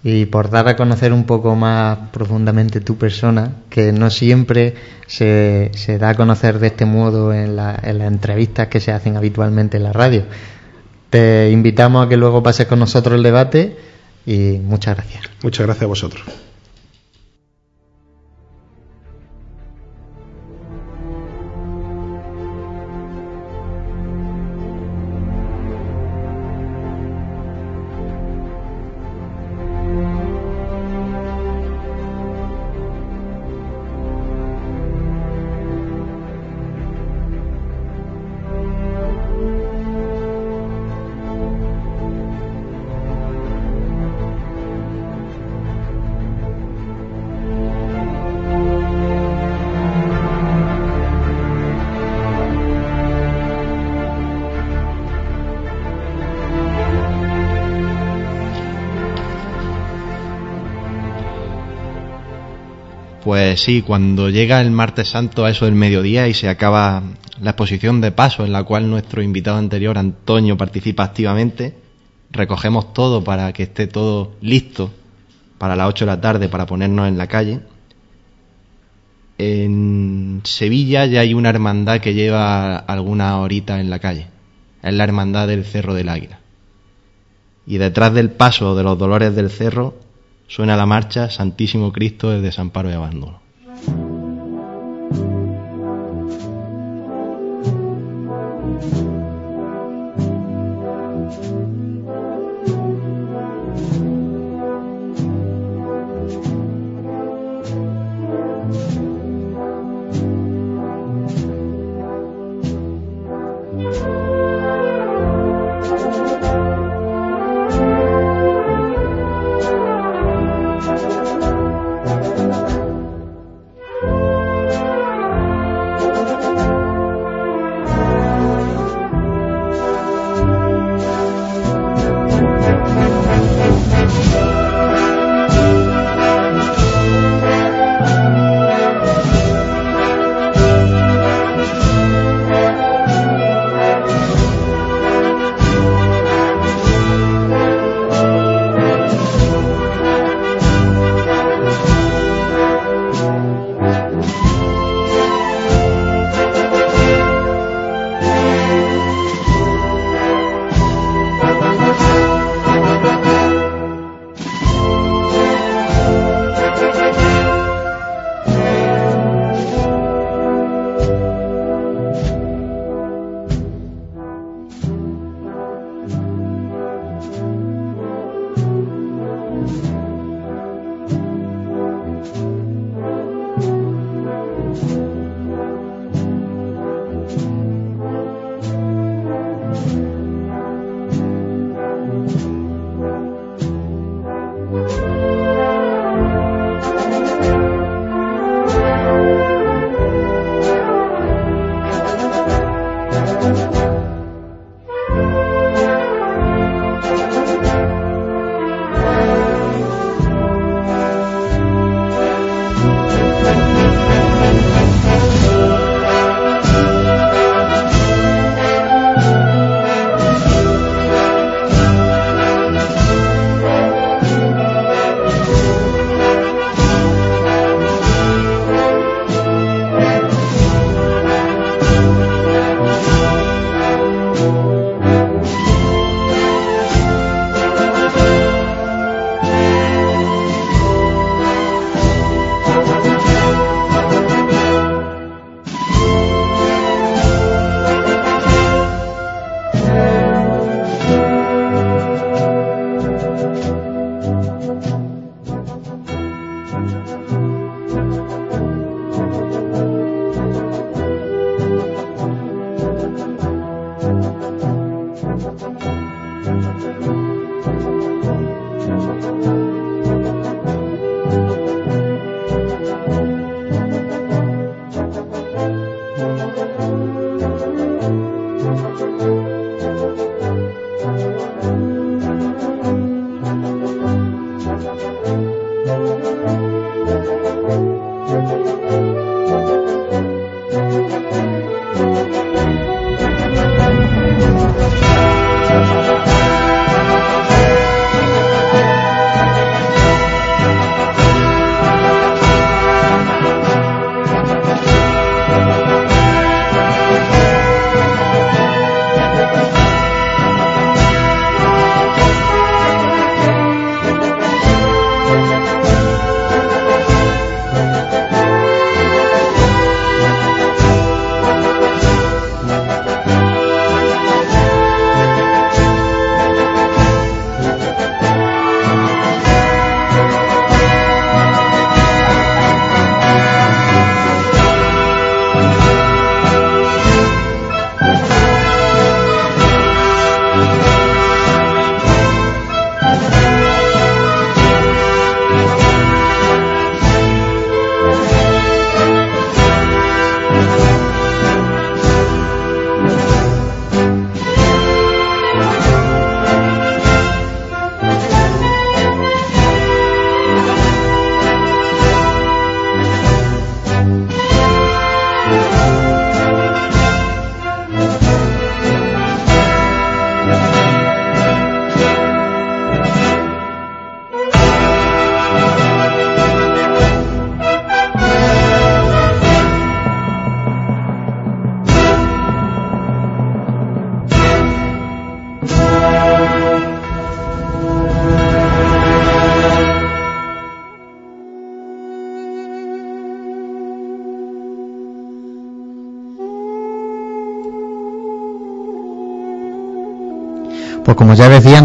y por dar a conocer un poco más profundamente tu persona, que no siempre se, se da a conocer de este modo en, la, en las entrevistas que se hacen habitualmente en la radio. Te invitamos a que luego pases con nosotros el debate y muchas gracias. Muchas gracias a vosotros. Sí, cuando llega el martes santo a eso del mediodía y se acaba la exposición de paso en la cual nuestro invitado anterior, Antonio, participa activamente, recogemos todo para que esté todo listo para las 8 de la tarde para ponernos en la calle. En Sevilla ya hay una hermandad que lleva alguna horita en la calle. Es la hermandad del Cerro del Águila. Y detrás del paso de los dolores del cerro suena la marcha Santísimo Cristo de desamparo y abandono.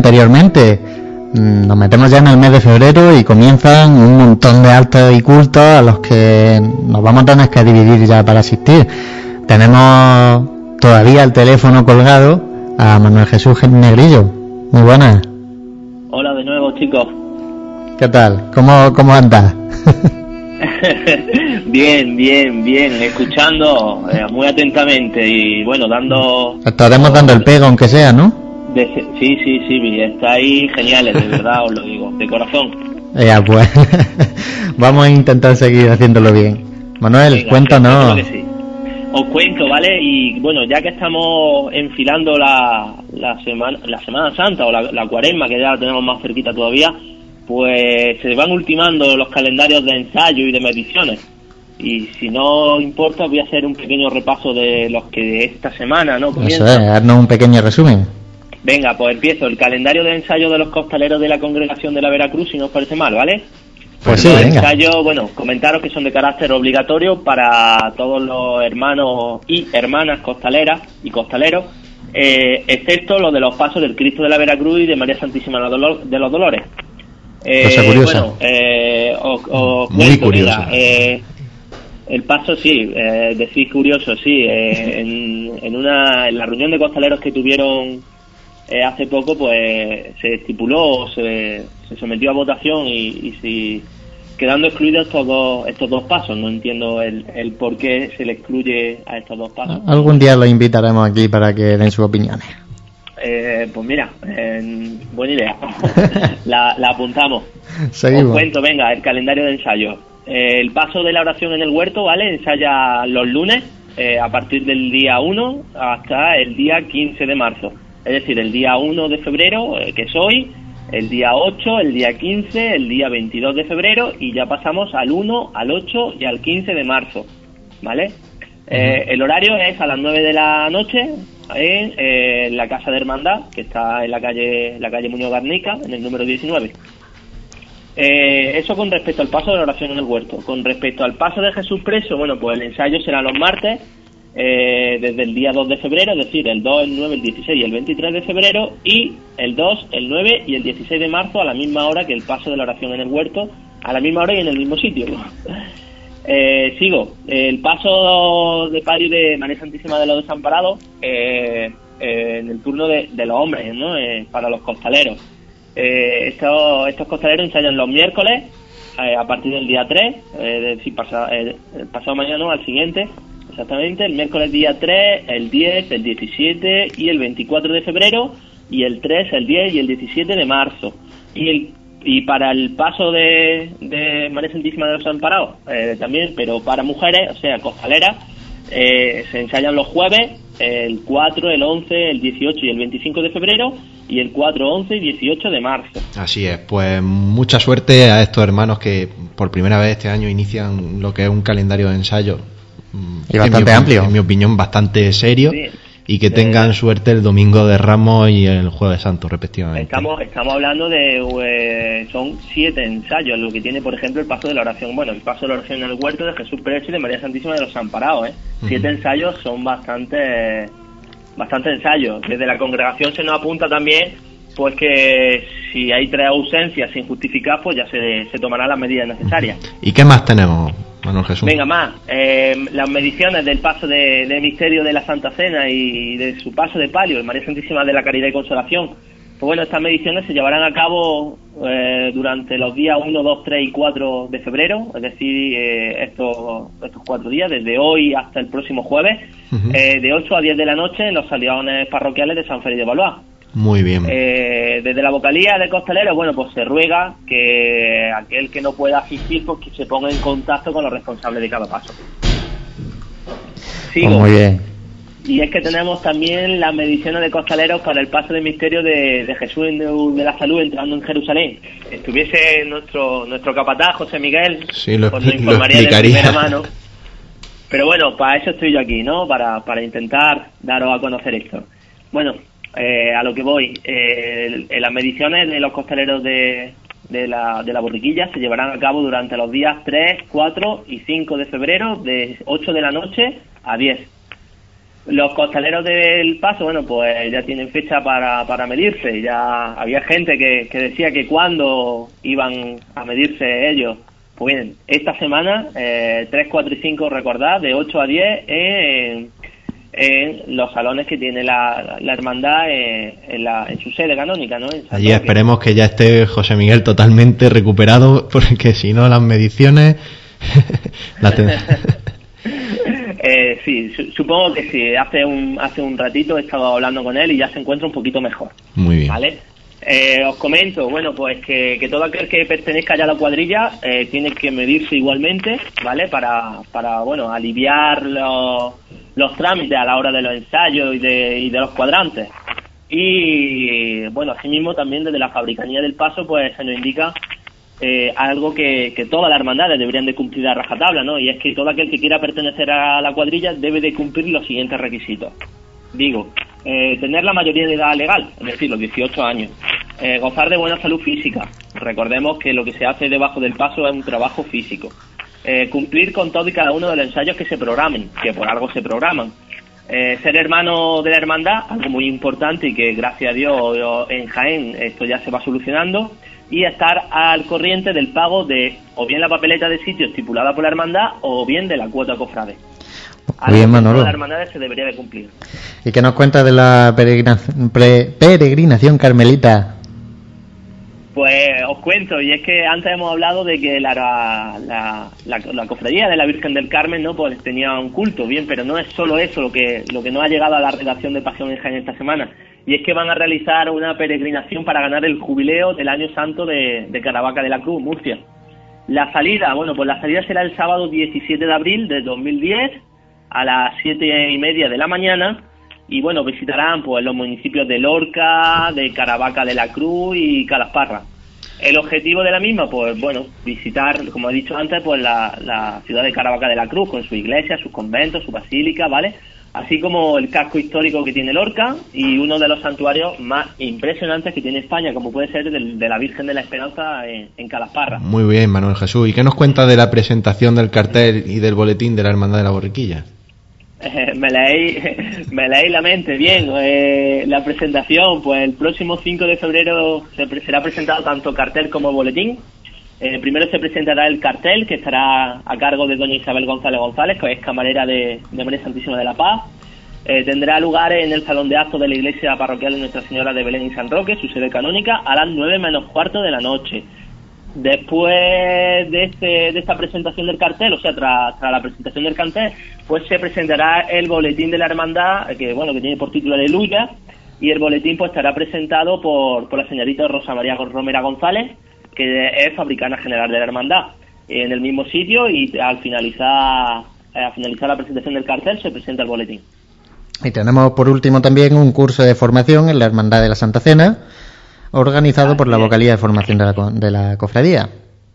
Anteriormente, mm, nos metemos ya en el mes de febrero y comienzan un montón de actos y cultos a los que nos vamos a tener que dividir ya para asistir. Tenemos todavía el teléfono colgado a Manuel Jesús Negrillo. Muy buenas. Hola de nuevo, chicos. ¿Qué tal? ¿Cómo, cómo andas? bien, bien, bien, escuchando eh, muy atentamente y bueno, dando... Estaremos dando el pego, aunque sea, ¿no? Sí, sí, sí, está ahí geniales, de verdad os lo digo, de corazón. Ya, pues, vamos a intentar seguir haciéndolo bien. Manuel, cuéntanos. Os cuento, ¿vale? Y bueno, ya que estamos enfilando la, la, semana, la Semana Santa o la, la cuaresma, que ya la tenemos más cerquita todavía, pues se van ultimando los calendarios de ensayo y de mediciones. Y si no importa, voy a hacer un pequeño repaso de los que de esta semana, ¿no? Eso es, haznos un pequeño resumen. Venga, pues empiezo. El calendario de ensayo de los costaleros de la Congregación de la Veracruz, si no os parece mal, ¿vale? Pues sí, venga. Ensayos, bueno, comentaros que son de carácter obligatorio para todos los hermanos y hermanas costaleras y costaleros, eh, excepto los de los pasos del Cristo de la Veracruz y de María Santísima de los Dolores. Eh, Bueno, eh, Muy curiosa. Eh, el paso sí, eh, decir curioso sí. Eh, en, en, una, en la reunión de costaleros que tuvieron eh, hace poco, pues se estipuló, se, se sometió a votación y, y si quedando excluidos estos dos estos dos pasos. No entiendo el, el por qué se le excluye a estos dos pasos. Algún día lo invitaremos aquí para que den sus opiniones. Eh, pues mira, eh, buena idea. la, la, apuntamos. Seguimos. Os cuento, venga, el calendario de ensayo. Eh, el paso de la oración en el huerto, ¿vale? Ensaya los lunes eh, a partir del día 1 hasta el día 15 de marzo. Es decir, el día 1 de febrero, eh, que es hoy, el día 8, el día 15, el día 22 de febrero y ya pasamos al 1, al 8 y al 15 de marzo, ¿vale? Eh, el horario es a las 9 de la noche en eh, la Casa de Hermandad, que está en la calle, la calle Muñoz Garnica, en el número 19. Eh, eso con respecto al paso de la oración en el huerto. Con respecto al paso de Jesús preso, bueno, pues el ensayo será los martes, eh, desde el día 2 de febrero, es decir, el 2, el 9, el 16 y el 23 de febrero, y el 2, el 9 y el 16 de marzo a la misma hora que el paso de la oración en el huerto, a la misma hora y en el mismo sitio. Eh, sigo. El paso de palio de María Santísima de los Desamparados eh, eh, en el turno de, los hombres, ¿no? Eh, para los costaleros. Eh, estos, estos costaleros ensayan los miércoles a partir del día 3, es decir, pasado, pasado mañana al siguiente, exactamente, el miércoles día 3, el 10, el 17 y el 24 de febrero, y el 3, el 10 y el 17 de marzo. Y el y para el paso de, de María Santísima de los Amparados eh, también, pero para mujeres, o sea, costaleras, eh, se ensayan los jueves, el 4, el 11, el 18 y el 25 de febrero, y el 4, 11 y 18 de marzo. Así es, pues mucha suerte a estos hermanos que por primera vez este año inician lo que es un calendario de ensayo. Y bastante en amplio. En mi opinión, bastante serio. Sí. Y que tengan suerte el domingo de Ramos y el Jueves Santo, respectivamente. Estamos, estamos hablando de. eh, son siete ensayos, lo que tiene, por ejemplo, el paso de la oración. Bueno, el paso de la oración en el huerto de Jesús Pérez y de María Santísima de los Amparados, ¿eh? Siete ensayos son bastante. Bastante ensayos. Desde la congregación se nos apunta también, pues que si hay tres ausencias sin justificar, pues ya se, se tomarán las medidas necesarias. ¿Y qué más tenemos, Manuel Jesús? Venga, más. Eh, las mediciones del paso de, del misterio de la Santa Cena y de su paso de palio, de María Santísima de la Caridad y Consolación. Pues bueno, estas mediciones se llevarán a cabo eh, durante los días 1, 2, 3 y 4 de febrero, es decir, eh, estos, estos cuatro días, desde hoy hasta el próximo jueves, eh, de 8 a 10 de la noche en los salones parroquiales de San Félix de Valois. Muy bien. Eh, desde la vocalía de Costaleros, bueno, pues se ruega que aquel que no pueda asistir, pues que se ponga en contacto con los responsables de cada paso. Sigo. Pues muy bien. Y es que tenemos también las mediciones de costaleros para el paso de misterio de, de Jesús de la Salud entrando en Jerusalén. Estuviese nuestro nuestro capataz, José Miguel, Sí, lo pues nos expli- lo informaría de primera mano. Pero bueno, para eso estoy yo aquí, ¿no? Para, para intentar daros a conocer esto. Bueno, eh, a lo que voy. Eh, el- las mediciones de los costaleros de, de, la, de la borriquilla se llevarán a cabo durante los días 3, 4 y 5 de febrero, de 8 de la noche a 10. Los costaleros del paso, bueno, pues ya tienen fecha para, para medirse. Ya había gente que, que decía que cuando iban a medirse ellos. Pues bien, esta semana, eh, 3, 4 y 5, recordad, de 8 a 10 en, en los salones que tiene la, la hermandad en, en, la, en su sede canónica, ¿no? Allí esperemos que ya esté José Miguel totalmente recuperado, porque si no las mediciones... la ten- Eh, sí, su- supongo que sí. Hace un, hace un ratito he estado hablando con él y ya se encuentra un poquito mejor. Muy bien. ¿Vale? Eh, os comento, bueno, pues que, que todo aquel que pertenezca ya a la cuadrilla eh, tiene que medirse igualmente, ¿vale? Para, para bueno, aliviar los, los trámites a la hora de los ensayos y de, y de los cuadrantes. Y, bueno, asimismo también desde la fabricanía del paso, pues se nos indica eh, algo que, que todas las hermandades deberían de cumplir a rajatabla, ¿no? Y es que todo aquel que quiera pertenecer a la cuadrilla debe de cumplir los siguientes requisitos. Digo, eh, tener la mayoría de edad legal, es decir, los 18 años. Eh, gozar de buena salud física. Recordemos que lo que se hace debajo del paso es un trabajo físico. Eh, cumplir con todo y cada uno de los ensayos que se programen, que por algo se programan. Eh, ser hermano de la hermandad, algo muy importante y que gracias a Dios en Jaén esto ya se va solucionando. Y estar al corriente del pago de o bien la papeleta de sitio estipulada por la hermandad o bien de la cuota cofrade. Bien, Algo que Manolo. las hermandades se debería de cumplir. ¿Y qué nos cuenta de la pre- peregrinación carmelita? Pues os cuento, y es que antes hemos hablado de que la, la, la, la cofradía de la Virgen del Carmen no pues tenía un culto, bien, pero no es solo eso lo que, lo que no ha llegado a la redacción de Pasión en Jaén esta semana, y es que van a realizar una peregrinación para ganar el jubileo del año santo de, de Caravaca de la Cruz, Murcia. La salida, bueno, pues la salida será el sábado 17 de abril de 2010 a las siete y media de la mañana y bueno, visitarán pues los municipios de Lorca, de Caravaca de la Cruz y Calasparra. El objetivo de la misma, pues bueno, visitar, como he dicho antes, pues la, la ciudad de Caravaca de la Cruz con su iglesia, sus conventos, su basílica, ¿vale? Así como el casco histórico que tiene Lorca y uno de los santuarios más impresionantes que tiene España, como puede ser el de la Virgen de la Esperanza en, en Calasparra. Muy bien, Manuel Jesús. ¿Y qué nos cuenta de la presentación del cartel y del boletín de la Hermandad de la Borriquilla? Me leí, me leí la mente, bien. eh, la presentación, pues el próximo 5 de febrero se será presentado tanto cartel como boletín. Eh, primero se presentará el cartel, que estará a cargo de doña Isabel González González, que es camarera de, de María Santísima de la Paz. Eh, tendrá lugar en el Salón de Actos de la Iglesia Parroquial de Nuestra Señora de Belén y San Roque, su sede canónica, a las 9 menos cuarto de la noche. Después de, este, de esta presentación del cartel, o sea, tras, la presentación del cartel, pues se presentará el boletín de la hermandad, que bueno, que tiene por título Aleluya, y el boletín pues estará presentado por, por la señorita Rosa María Romera González, que es fabricana general de la hermandad, en el mismo sitio y al finalizar, eh, al finalizar la presentación del cartel se presenta el boletín. Y tenemos por último también un curso de formación en la Hermandad de la Santa Cena, organizado por la vocalía de formación de la, de la cofradía.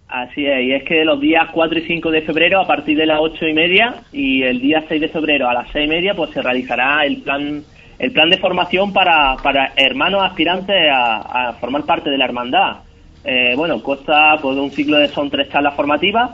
Así es, y es que los días 4 y 5 de febrero a partir de las 8 y media y el día 6 de febrero a las 6 y media pues se realizará el plan el plan de formación para, para hermanos aspirantes a, a formar parte de la hermandad. Eh, bueno, consta pues, de un ciclo de son tres charlas formativas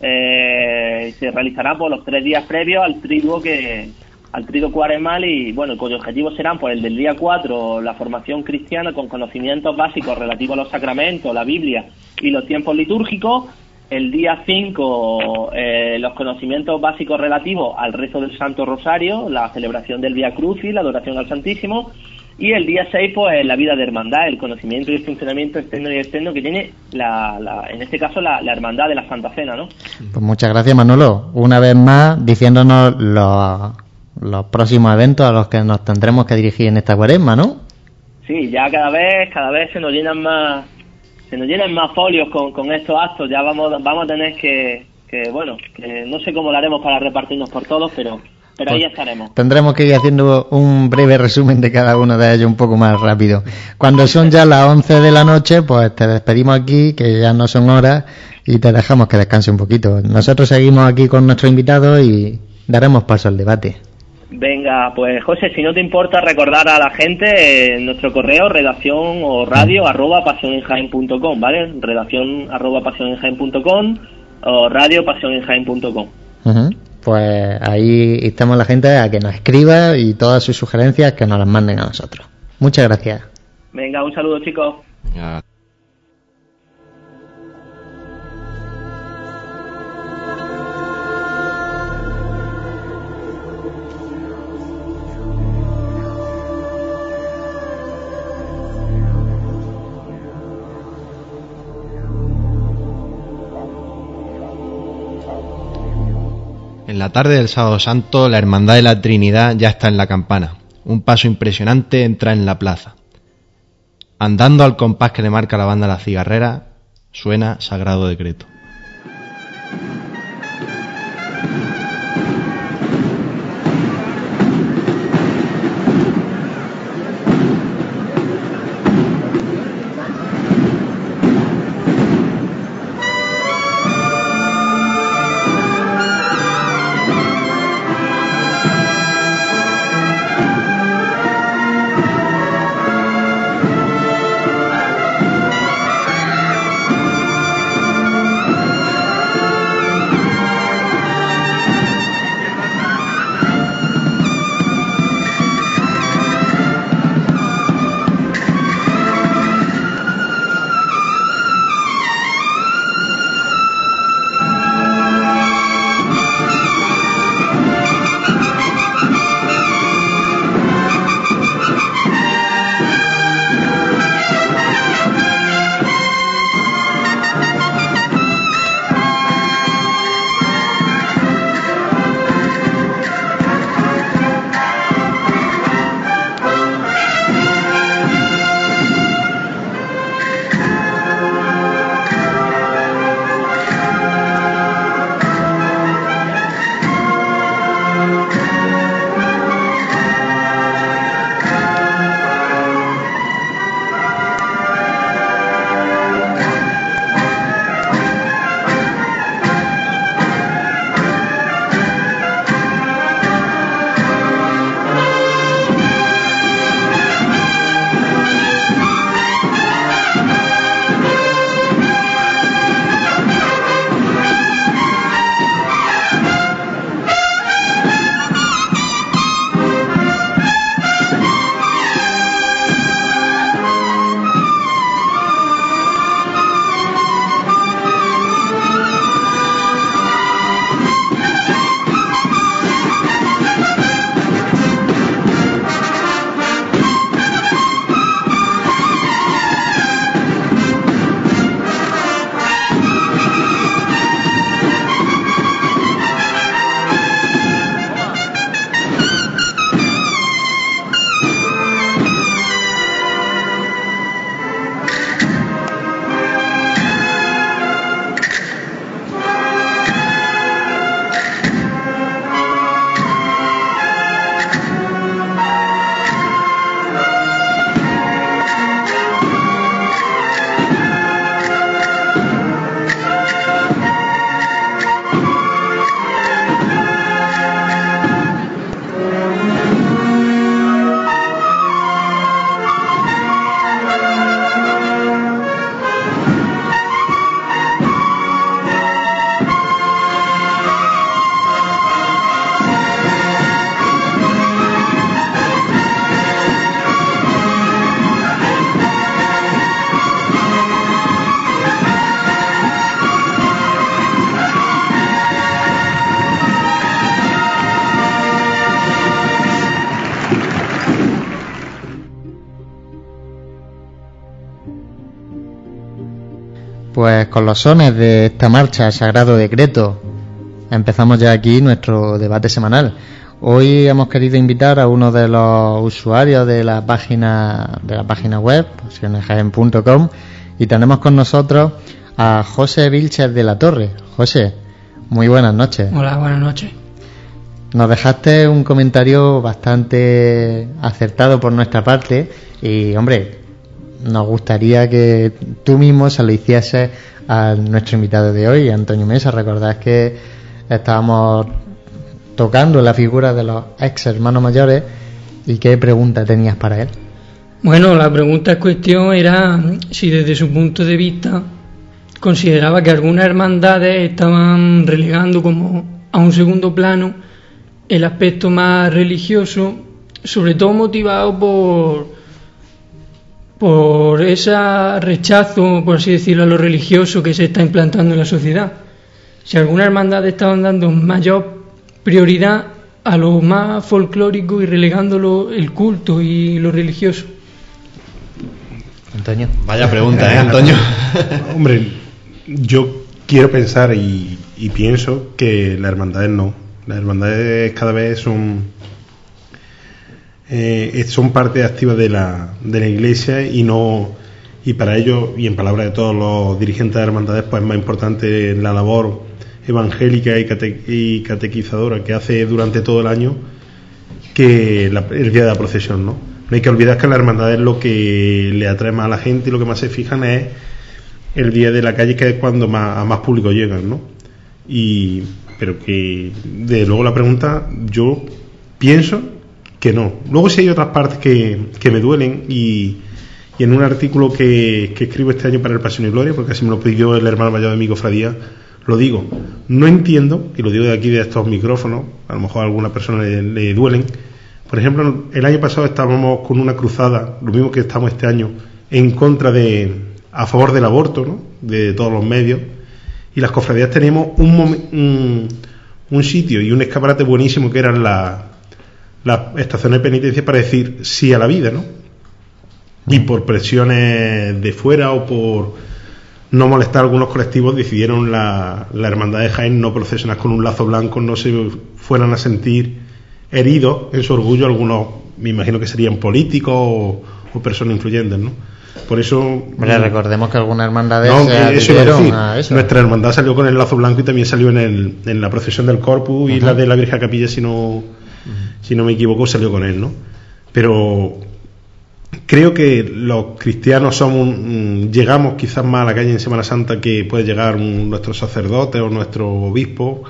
eh, y se realizará por los tres días previos al triduo que al triduo cuaresmal y bueno, cuyos objetivos serán pues el del día 4 la formación cristiana con conocimientos básicos relativos a los sacramentos, la Biblia y los tiempos litúrgicos, el día 5 eh, los conocimientos básicos relativos al rezo del Santo Rosario, la celebración del Via Crucis, la adoración al Santísimo. Y el día 6 pues la vida de hermandad, el conocimiento y el funcionamiento externo y externo que tiene la, la- en este caso la, la hermandad de la Santa Cena, ¿no? Pues muchas gracias Manolo, una vez más diciéndonos los, los próximos eventos a los que nos tendremos que dirigir en esta cuaresma, ¿no? Sí, ya cada vez, cada vez se nos llenan más, se nos llenan más folios con, con estos actos. Ya vamos, vamos a tener que, que, bueno, que no sé cómo lo haremos para repartirnos por todos, pero, pero ahí Pues estaremos. Tendremos que ir haciendo un breve resumen de cada uno de ellos un poco más rápido. Cuando son ya las 11 de la noche, pues te despedimos aquí, que ya no son horas, y te dejamos que descanse un poquito. Nosotros seguimos aquí con nuestro invitado y daremos paso al debate. Venga, pues José, si no te importa recordar a la gente eh, nuestro correo, redacción o radio arroba pasionenjaen.com, ¿vale? Redacción arroba pasionenjaen.com o radio pasionenjaen.com. Ujú. pues ahí estamos la gente a que nos escriba y todas sus sugerencias que nos las manden a nosotros. Muchas gracias. Venga, un saludo chicos. Venga. En la tarde del sábado santo, la Hermandad de la Trinidad ya está en la campana. Un paso impresionante entra en la plaza. Andando al compás que le marca la banda La Cigarrera, suena Sagrado Decreto. Pues con los sones de esta marcha Sagrado Decreto empezamos ya aquí nuestro debate semanal. Hoy hemos querido invitar a uno de los usuarios de la página de la página web, pasionesjaen.com, y tenemos con nosotros a José Vilches de la Torre. José, muy buenas noches. Hola, buenas noches. Nos dejaste un comentario bastante acertado por nuestra parte y, hombre, nos gustaría que tú mismo se lo hicieses a nuestro invitado de hoy, Antonio Mesa. Recordad que estábamos tocando la figura de los ex hermanos mayores y qué pregunta tenías para él. Bueno, la pregunta en cuestión era si desde su punto de vista consideraba que algunas hermandades estaban relegando como a un segundo plano el aspecto más religioso, sobre todo motivado por, por ese rechazo, por así decirlo, a lo religioso que se está implantando en la sociedad. Si alguna hermandad está dando mayor prioridad a lo más folclórico y relegándolo el culto y lo religioso. Antonio. Vaya pregunta, ¿eh, Antonio? Hombre, yo quiero pensar y, pienso que las hermandades no. Las hermandades cada vez son eh, son parte activa de la, de la iglesia y no y para ello y en palabras de todos los dirigentes de hermandades pues es más importante la labor evangélica y, catequizadora que hace durante todo el año que el día de la procesión, ¿no? No hay que olvidar que la hermandad es lo que le atrae más a la gente y lo que más se fijan es el día de la calle, que es cuando más, a más público llegan, ¿no? Y, pero que, de luego la pregunta, yo pienso que no. Luego sí hay otras partes que, que me duelen y, y en un artículo que, que, escribo este año para el Pasión y Gloria, porque así me lo pidió el hermano mayor de mi cofradía, lo digo, no entiendo, y lo digo de aquí de estos micrófonos, a lo mejor a alguna persona le, duelen. Por ejemplo, el año pasado estábamos con una cruzada, lo mismo que estamos este año, en contra de, a favor del aborto, ¿no? de todos los medios, y las cofradías teníamos un, un, sitio y un escaparate buenísimo que eran las la estaciones de penitencia para decir sí a la vida, ¿no? Y por presiones de fuera o por no molestar a algunos colectivos, decidieron la, la hermandad de Jaén no procesionar con un lazo blanco, no se fueran a sentir heridos en su orgullo algunos, me imagino que serían políticos o, personas influyentes, ¿no? Por eso. Mm, recordemos que alguna hermandad no, eso Nuestra hermandad salió con el lazo blanco y también salió en, el, en la procesión del Corpus y la de la Virgen Capilla, si no, si no me equivoco, salió con él, ¿no? Pero creo que los cristianos somos llegamos quizás más a la calle en Semana Santa que puede llegar nuestro sacerdote o nuestro obispo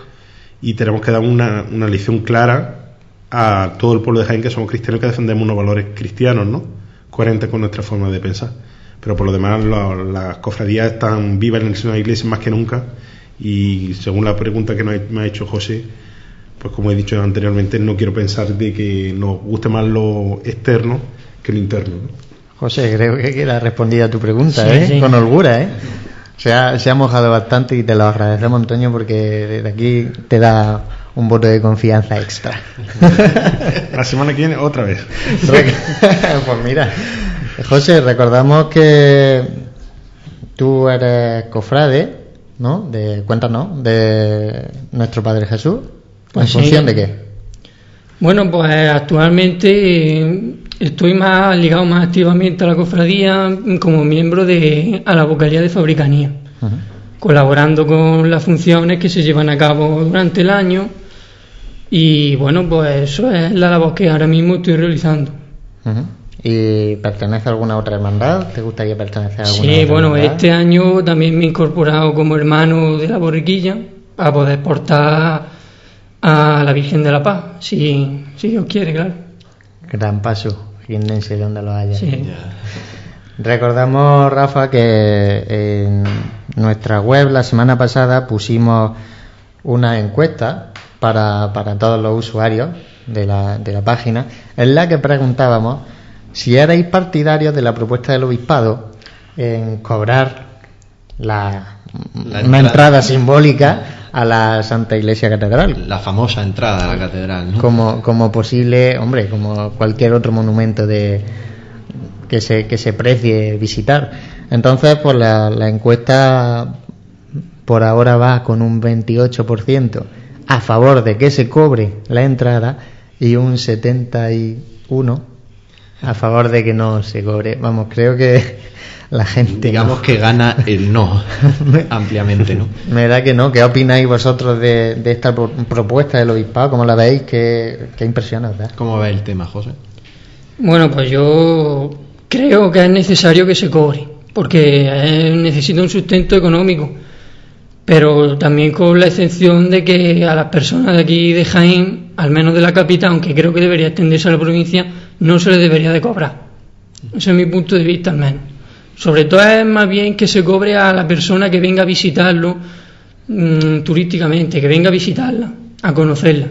y tenemos que dar una, una lección clara a todo el pueblo de Jaén que somos cristianos que defendemos unos valores cristianos, ¿no? Coherentes con nuestra forma de pensar. Pero por lo demás las cofradías están vivas en el seno de la iglesia más que nunca y según la pregunta que me ha hecho José, pues como he dicho anteriormente, no quiero pensar de que nos guste más lo externo que el interno. José, creo que queda respondida a tu pregunta, ¿eh? Con holgura, ¿eh? Se ha, se ha mojado bastante y te lo agradecemos, Antonio, porque desde aquí te da un voto de confianza extra. La semana que viene, otra vez. pues mira, José, recordamos que tú eres cofrade, ¿no? De, cuéntanos, de nuestro Padre Jesús. ¿En función de qué? Bueno, pues actualmente Estoy más ligado más activamente a la cofradía como miembro de a la vocalía de fabricanía, colaborando con las funciones que se llevan a cabo durante el año y bueno, pues eso es la labor que ahora mismo estoy realizando. ¿Y pertenece a alguna otra hermandad? ¿Te gustaría pertenecer a alguna Sí, bueno, este año también me he incorporado como hermano de la borriquilla a poder portar a la Virgen de la Paz, si, si Dios quiere, claro. Gran paso de donde lo haya. Recordamos, Rafa, que en nuestra web la semana pasada pusimos una encuesta para, para todos los usuarios de la, de la página, en la que preguntábamos si erais partidarios de la propuesta del obispado en cobrar la, una entrada simbólica a la Santa Iglesia Catedral. La famosa entrada a la catedral, Como, como posible, hombre, como cualquier otro monumento de que se, que se precie visitar. Entonces, pues la, la encuesta por ahora va con un 28% a favor de que se cobre la entrada y un 71 a favor de que no se cobre. Vamos, creo que la gente. Digamos que gana el no ampliamente, ¿no? Me da que no. ¿Qué opináis vosotros de, esta propuesta del obispado? ¿Cómo la veis? ¿Qué, qué impresiones da? ¿Cómo veis el tema, José? Bueno, pues yo creo que es necesario que se cobre, porque necesita un sustento económico, pero también con la excepción de que a las personas de aquí de Jaén, al menos de la capital, aunque creo que debería extenderse a la provincia, no se les debería de cobrar. Ese es mi punto de vista al menos. Sobre todo es más bien que se cobre a la persona que venga a visitarlo mm, turísticamente, que venga a visitarla. a conocerla.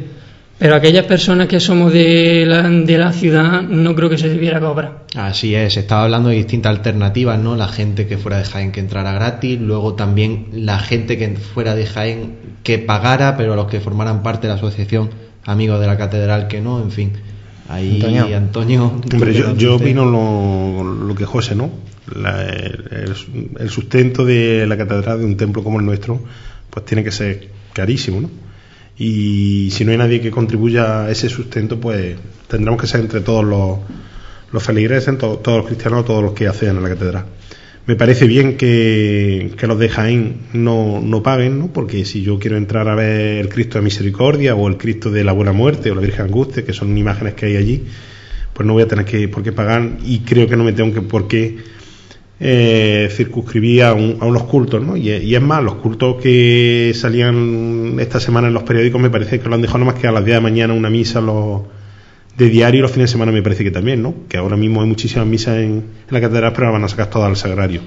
Pero aquellas personas que somos de la, de la ciudad no creo que se debiera cobrar. Así es, estaba hablando de distintas alternativas, ¿no? La gente que fuera de Jaén que entrara gratis, luego también la gente que fuera de Jaén que pagara, pero los que formaran parte de la asociación Amigos de la Catedral que no, en fin. Ahí Antonio. Hombre, yo, yo opino lo, lo, que José, ¿no? el, el sustento de la catedral de un templo como el nuestro, pues tiene que ser carísimo, ¿no? y si no hay nadie que contribuya a ese sustento, pues tendremos que ser entre todos los, los feligreses, todos, los cristianos, todos los que acceden a la catedral. Me parece bien que, los de Jaén no, no paguen, ¿no? porque si yo quiero entrar a ver el Cristo de Misericordia o el Cristo de la Buena Muerte o la Virgen Angustia, que son imágenes que hay allí, pues no voy a tener que, por qué pagar y creo que no me tengo que por qué eh, circunscribía a, unos cultos, ¿no? Y, es más, los cultos que salían esta semana en los periódicos me parece que lo han dejado más que a las 10 de la mañana una misa los, de diario y los fines de semana me parece que también, ¿no? Que ahora mismo hay muchísimas misas en, la catedral, pero van a sacar todas al sagrario.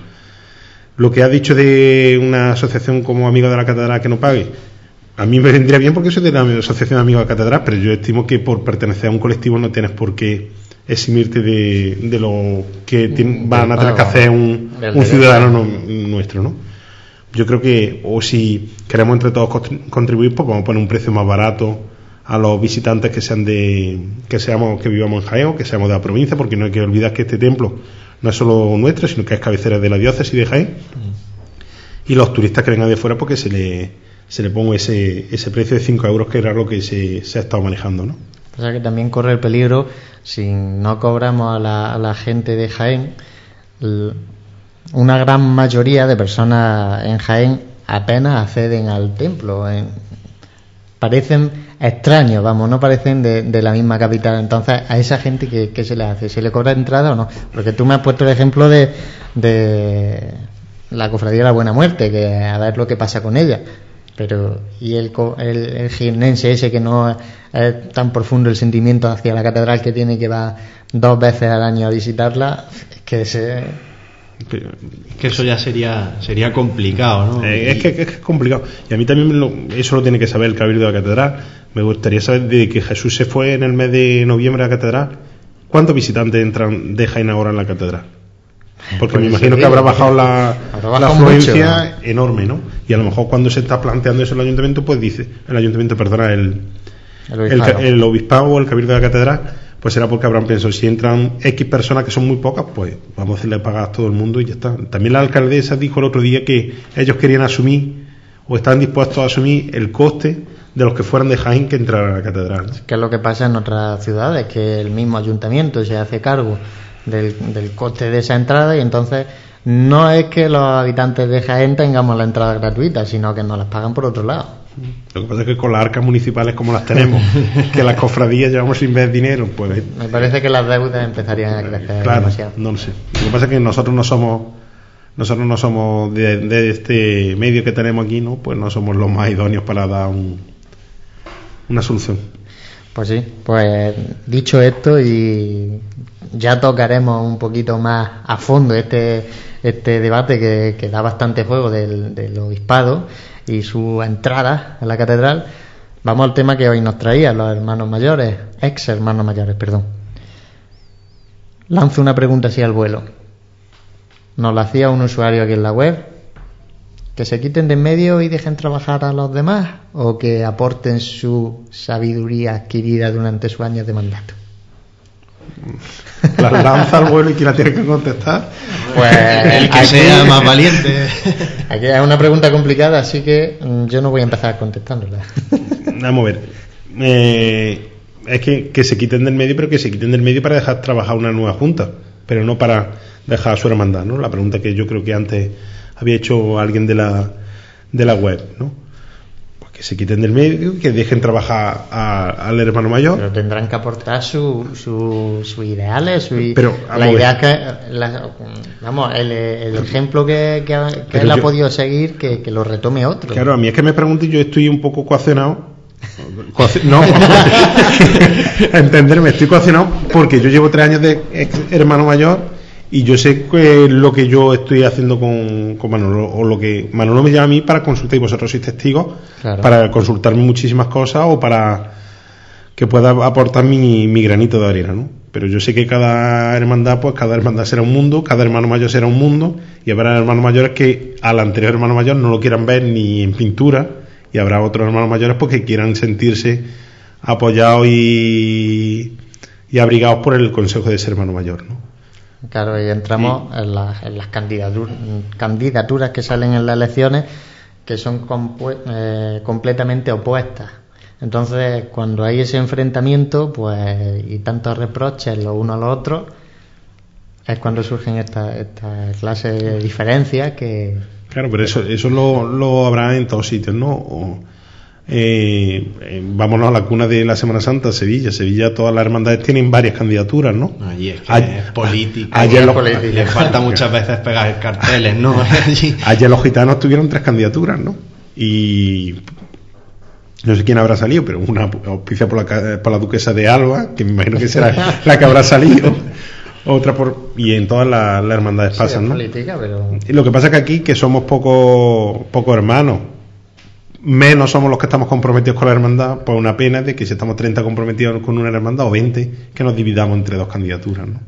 Lo que ha dicho de una asociación como Amigo de la Catedral que no pague, a mí me vendría bien porque soy de la Asociación de Amigos de la Catedral, pero yo estimo que por pertenecer a un colectivo no tienes por qué eximirte de, de lo que van a tener que hacer un, ciudadano nuestro, ¿no? Yo creo que, o si queremos entre todos contribuir, pues vamos a poner un precio más barato a los visitantes que sean de, que seamos, que vivamos en Jaén que seamos de la provincia, porque no hay que olvidar que este templo no es solo nuestro, sino que es cabecera de la diócesis de Jaén. Mm. Y los turistas que vengan de fuera, porque se le, se le ponga ese, ese precio de 5 euros, que era lo que se, se ha estado manejando, ¿no? O sea que también corre el peligro, si no cobramos a la, gente de Jaén, una gran mayoría de personas en Jaén apenas acceden al templo. Parecen extraños, vamos, no parecen de, la misma capital. Entonces, a esa gente, ¿qué, se le hace? ¿Se le cobra entrada o no? Porque tú me has puesto el ejemplo de, de la cofradía de la Buena Muerte, que a ver lo que pasa con ella pero y el, el, el ese que no es tan profundo el sentimiento hacia la catedral que tiene que va dos veces al año a visitarla es que se que eso ya sería sería complicado ¿no? Eh, es, que, es, complicado y a mí también eso lo tiene que saber el cabildo de la catedral me gustaría saber de que Jesús se fue en el mes de noviembre a la catedral ¿cuántos visitantes entran de Jaén ahora en la catedral? Porque me imagino que habrá bajado la, afluencia enorme, ¿no? Y a lo mejor cuando se está planteando eso el ayuntamiento, pues dice, el ayuntamiento, perdona, el, el, obispado. o el cabildo de la catedral, pues será porque habrán pensado, si entran X personas que son muy pocas, pues vamos a hacerle pagar a todo el mundo y ya está. También la alcaldesa dijo el otro día que ellos querían asumir o están dispuestos a asumir el coste de los que fueran de Jaén que entraran a la catedral. ¿Qué es lo que pasa en otras ciudades? Que el mismo ayuntamiento se hace cargo del, coste de esa entrada y entonces no es que los habitantes de Jaén tengamos la entrada gratuita, sino que nos las pagan por otro lado. Lo que pasa es que con las arcas municipales como las tenemos, que las cofradías llevamos sin ver dinero, pues... Me parece que las deudas empezarían a crecer demasiado. no lo sé. Lo que pasa es que nosotros no somos nosotros no somos de, este medio que tenemos aquí, ¿no? Pues no somos los más idóneos para dar una solución. Pues sí, pues dicho esto y ya tocaremos un poquito más a fondo este, este debate que, da bastante juego del, del, obispado y su entrada en la catedral. Vamos al tema que hoy nos traía los hermanos mayores, ex hermanos mayores, perdón. Lanzo una pregunta así al vuelo. Nos la hacía un usuario aquí en la web. ¿Que se quiten de en medio y dejen trabajar a los demás? ¿O que aporten su sabiduría adquirida durante sus años de mandato? la lanza al vuelo y que la tiene que contestar. Pues el que sea más valiente. Aquí es una pregunta complicada, así que mm, yo no voy a empezar contestándola. Vamos a ver. Eh, es que, que se quiten del medio, pero que se quiten del medio para dejar trabajar una nueva junta, pero no para dejar a su hermandad, ¿no? La pregunta que yo creo que antes había hecho alguien de la, de la web, ¿no? que se quiten del medio, que dejen trabajar al hermano mayor. Pero tendrán que aportar sus su, ideales, su, pero, la idea que, vamos, el, ejemplo que, que, él ha podido seguir, que, lo retome otro. Claro, a mí es que me pregunto y yo estoy un poco coaccionado. no, entenderme, estoy coaccionado porque yo llevo tres años de hermano mayor y yo sé que lo que yo estoy haciendo con, con, Manolo, o lo que Manolo me llama a mí para consultar, y vosotros sois testigos, para consultarme muchísimas cosas o para que pueda aportar mi, mi granito de arena, ¿no? Pero yo sé que cada hermandad, pues cada hermandad será un mundo, cada hermano mayor será un mundo, y habrá hermanos mayores que al anterior hermano mayor no lo quieran ver ni en pintura, y habrá otros hermanos mayores pues que quieran sentirse apoyados y, y abrigados por el consejo de ese hermano mayor, ¿no? Claro, y entramos en, las, en las candidaturas, candidaturas que salen en las elecciones que son eh, completamente opuestas. Entonces, cuando hay ese enfrentamiento, pues, y tantos reproches los unos a los otros, es cuando surgen estas esta clases de diferencias que... Claro, pero eso, eso lo, lo habrá en todos sitios, ¿no? Eh, eh, vámonos a la cuna de la Semana Santa, Sevilla. Sevilla, todas las hermandades tienen varias candidaturas, ¿no? Allí es que es política. Ayer le falta muchas veces pegar carteles, ¿no? Ayer los gitanos tuvieron tres candidaturas, ¿no? Y no sé quién habrá salido, pero una auspicia por la, por la duquesa de Alba, que me imagino que será la que habrá salido. Otra por y en todas las, hermandades pasan, ¿no? Política, pero... Y lo que pasa es que aquí que somos poco poco hermanos menos somos los que estamos comprometidos con la hermandad, pues una pena de que si estamos 30 comprometidos con una hermandad o 20, que nos dividamos entre dos candidaturas, ¿no?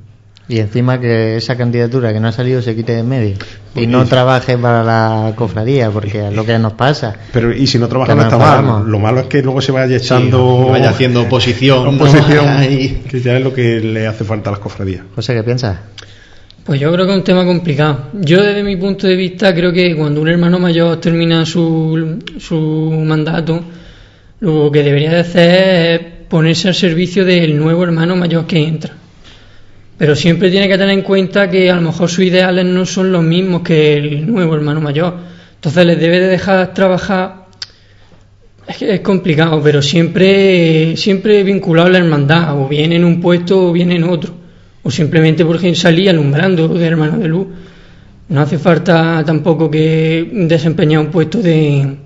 Y encima que esa candidatura que no ha salido se quite de en medio y no trabaje para la cofradía, porque es lo que nos pasa. Pero y si no trabaja no está mal. Lo malo es que luego se vaya echando. vaya haciendo oposición. oposición que ya es lo que le hace falta a las cofradías. José, ¿qué piensas? Pues yo creo que es un tema complicado. Yo desde mi punto de vista creo que cuando un hermano mayor termina su, su mandato, lo que debería de hacer es ponerse al servicio del nuevo hermano mayor que entra. Pero siempre tiene que tener en cuenta que a lo mejor sus ideales no son los mismos que el nuevo hermano mayor. Entonces les debe de dejar trabajar. Es que es complicado, pero siempre, siempre vinculado a la hermandad, o bien en un puesto o bien en otro o simplemente porque salía alumbrando de hermano de luz. No hace falta tampoco que desempeñe un puesto de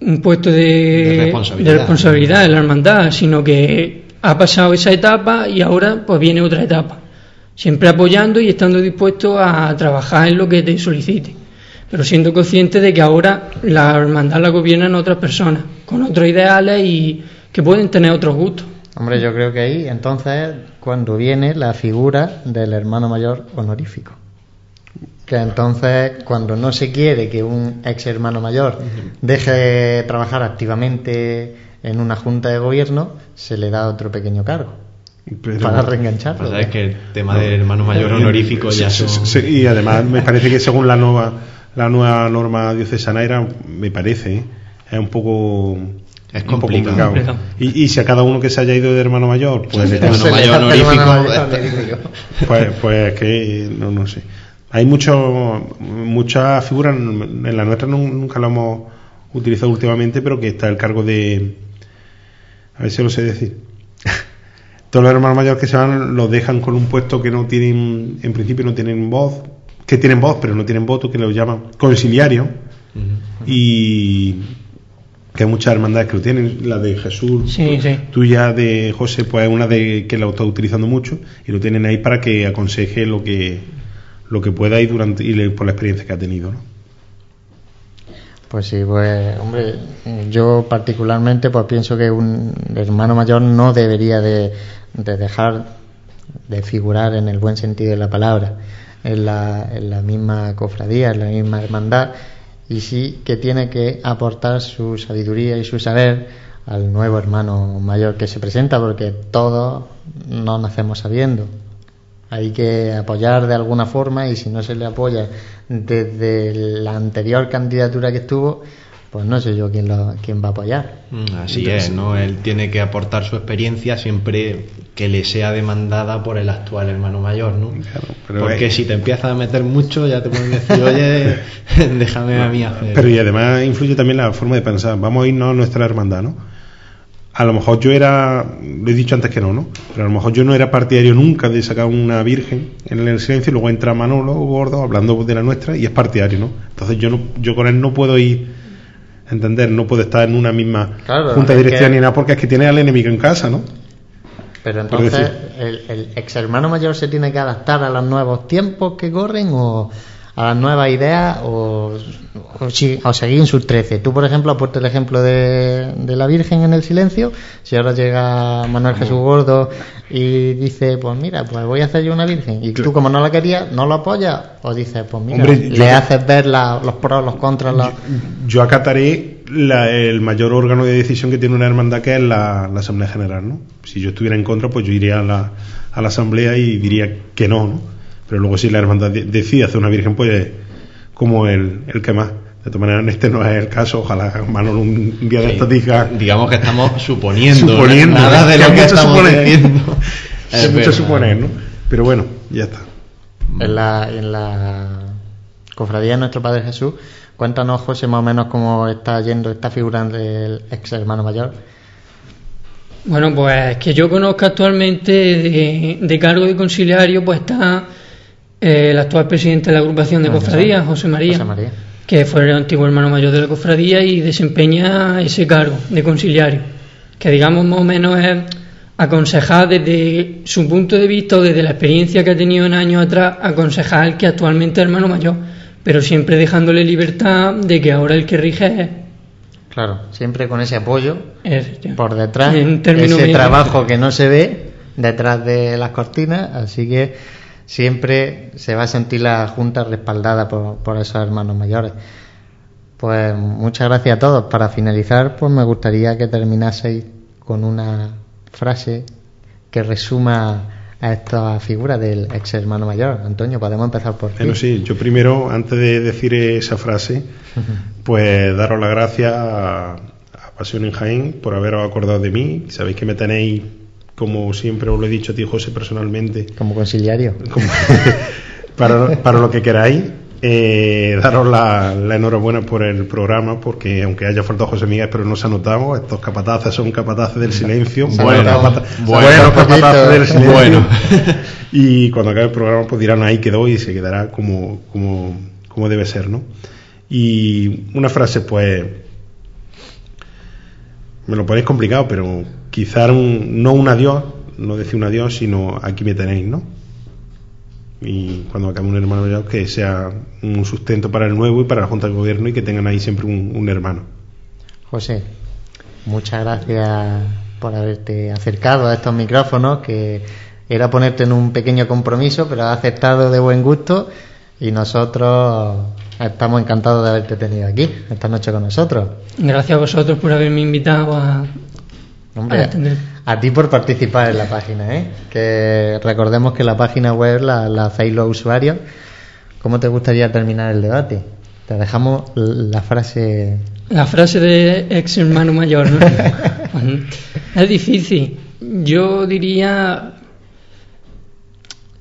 un puesto de, responsabilidad. de la hermandad, sino que ha pasado esa etapa y ahora pues viene otra etapa. Siempre apoyando y estando dispuesto a trabajar en lo que te solicite, pero siendo consciente de que ahora la hermandad la gobiernan otras personas, con otros ideales y que pueden tener otros gustos. Hombre, yo creo que ahí entonces cuando viene la figura del hermano mayor honorífico. Que entonces, cuando no se quiere que un ex hermano mayor deje de trabajar activamente en una junta de gobierno, se le da otro pequeño cargo. para reengancharlo. es que el tema del hermano mayor honorífico ya son... y además me parece que según la nueva la nueva norma diocesana era, me parece, ¿eh? es un poco es complicado. Y, si a cada uno que se haya ido de hermano mayor, pues hermano mayor honorífico, pues, pues que no, no sé. Hay mucho, muchas figuras, en la nuestra nunca lo hemos utilizado últimamente, pero que está el cargo de, a ver si lo sé decir. Todos los hermanos mayores que se van los dejan con un puesto que no tienen, en principio no tienen voz, que tienen voz, pero no tienen voto, que lo llaman conciliario. Y que hay muchas hermandades que lo tienen, la de Jesús, tuya de José, pues es una de que la está utilizando mucho y lo tienen ahí para que aconseje lo que lo que pueda y durante y por la experiencia que ha tenido, ¿no? Pues sí, pues hombre, yo particularmente pues pienso que un hermano mayor no debería de, de dejar de figurar en el buen sentido de la palabra en la, en la misma cofradía, en la misma hermandad y sí que tiene que aportar su sabiduría y su saber al nuevo hermano mayor que se presenta, porque todos no nacemos sabiendo. Hay que apoyar de alguna forma y si no se le apoya desde la anterior candidatura que estuvo, pues no sé yo quién, lo, quién va a apoyar. Mm, así es, ¿no? Él tiene que aportar su experiencia siempre que le sea demandada por el actual hermano mayor, ¿no? Porque si te empiezas a meter mucho ya te pueden decir, oye, déjame a mí hacer. Pero y además influye también la forma de pensar, vamos a irnos a nuestra hermandad, ¿no? A lo mejor yo era, lo he dicho antes que no, ¿no? Pero a lo mejor yo no era partidario nunca de sacar una virgen en el silencio y luego entra Manolo Gordo hablando de la nuestra y es partidario, ¿no? Entonces yo no, yo con él no puedo ir entender, no puede estar en una misma junta de dirección ni nada porque es que tiene al enemigo en casa, ¿no? Pero entonces, ¿el, ¿el ex hermano mayor se tiene que adaptar a los nuevos tiempos que corren o a las nuevas ideas o, o, si- o seguir en sus 13? Tú, por ejemplo, has puesto el ejemplo de, de la Virgen en el silencio. Si ahora llega Manuel Jesús Gordo y dice, pues mira, pues voy a hacer yo una Virgen, y tú, como no la querías, no lo apoyas, o dices, pues mira, Hombre, le haces ver la- los pros, los contras, los... Yo acataré la- el mayor órgano de decisión que tiene una hermandad, que es la, la Asamblea General, ¿no? Si yo estuviera en contra, pues yo iría a la, a la Asamblea y diría que no, ¿no? Pero luego si la hermandad de- decide hacer una virgen, pues como el, el que más. De todas maneras, este no es el caso. Ojalá Manolo un día de estos diga... Digamos que estamos suponiendo, Suponiendo, nada de que lo que mucho estamos diciendo. Es Es mucho suponer, ¿no? Pero bueno, ya está. en la, en la cofradía de nuestro Padre Jesús. Cuéntanos, José, más o menos cómo está yendo, está figurando el ex hermano mayor. Bueno, pues que yo conozca actualmente de, de cargo de conciliario, pues está eh, el actual presidente de la agrupación de cofradías, José María, José María. que fue el antiguo hermano mayor de la cofradía y desempeña ese cargo de conciliario, que digamos más o menos es aconsejar desde su punto de vista o desde la experiencia que ha tenido en años atrás, aconsejar al que actualmente es hermano mayor, pero siempre dejándole libertad de que ahora el que rige es Claro, siempre con ese apoyo por detrás, ese trabajo que no se ve detrás de las cortinas, así que siempre se va a sentir la Junta respaldada por, por esos hermanos mayores. Pues muchas gracias a todos. Para finalizar, pues me gustaría que terminaseis con una frase que resuma a esta figura del ex hermano mayor. Antonio, podemos empezar por ti. Bueno, sí, yo primero, antes de decir esa frase, pues daros las gracias a, a Pasión en Jaén por haberos acordado de mí. Sabéis que me tenéis, como siempre os lo he dicho a ti, José, personalmente, Como conciliario. como- para, para lo que queráis. Eh, daros la, la enhorabuena por el programa, porque aunque haya faltado José Miguel, pero no se ha notado, estos capataces son capataces del silencio. Notado. capata- Bueno, capataces del silencio. Bueno. y cuando acabe el programa, pues dirán ahí quedó y se quedará como, como, como debe ser, ¿no? Y una frase, pues, me lo ponéis complicado, pero quizá un, no un adiós, no decir un adiós, sino aquí me tenéis, ¿no? Y cuando acabe un hermano mayor, que sea un sustento para el nuevo y para la Junta de Gobierno y que tengan ahí siempre un, un hermano. José, muchas gracias por haberte acercado a estos micrófonos, que era ponerte en un pequeño compromiso, pero has aceptado de buen gusto y nosotros estamos encantados de haberte tenido aquí esta noche con nosotros. Gracias a vosotros por haberme invitado a, Hombre, a ti por participar en la página, ¿eh? Que recordemos que la página web la, la hacéis los usuarios. ¿Cómo te gustaría terminar el debate? Te dejamos la frase La frase de ex hermano mayor, ¿no? Es difícil. Yo diría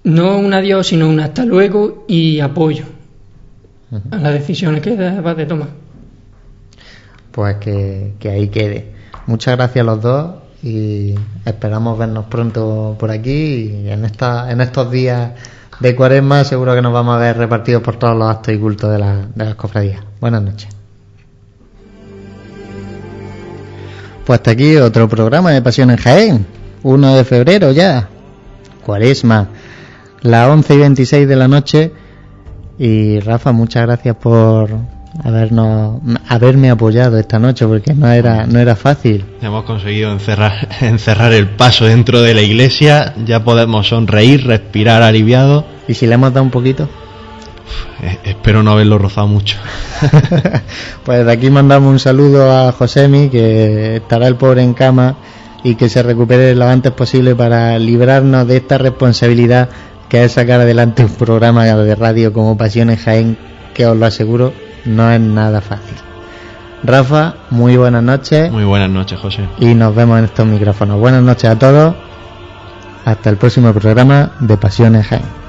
no un adiós, sino un hasta luego y apoyo las decisiones que vas de tomar. pues que, que ahí quede. Muchas gracias a los dos y esperamos vernos pronto por aquí y en, esta, en estos días de cuaresma seguro que nos vamos a ver repartidos por todos los actos y cultos de, la- de las cofradías. Buenas noches. Pues hasta aquí otro programa de Pasión en Jaén. 1 de febrero ya. Cuaresma. Las 11 y 26 de la noche. Y Rafa, muchas gracias por habernos, haberme apoyado esta noche porque no era, no era fácil. Hemos conseguido encerrar, encerrar el paso dentro de la iglesia, ya podemos sonreír, respirar aliviado. ¿Y si le hemos dado un poquito? Eh, espero no haberlo rozado mucho. pues de aquí mandamos un saludo a Josemi, que estará el pobre en cama y que se recupere lo antes posible para librarnos de esta responsabilidad que es sacar adelante un programa de radio como Pasiones Jaén, que os lo aseguro, no es nada fácil. Rafa, muy buenas noches Muy buenas noches, José. y nos vemos en estos micrófonos. Buenas noches a todos. Hasta el próximo programa de Pasiones Jaén.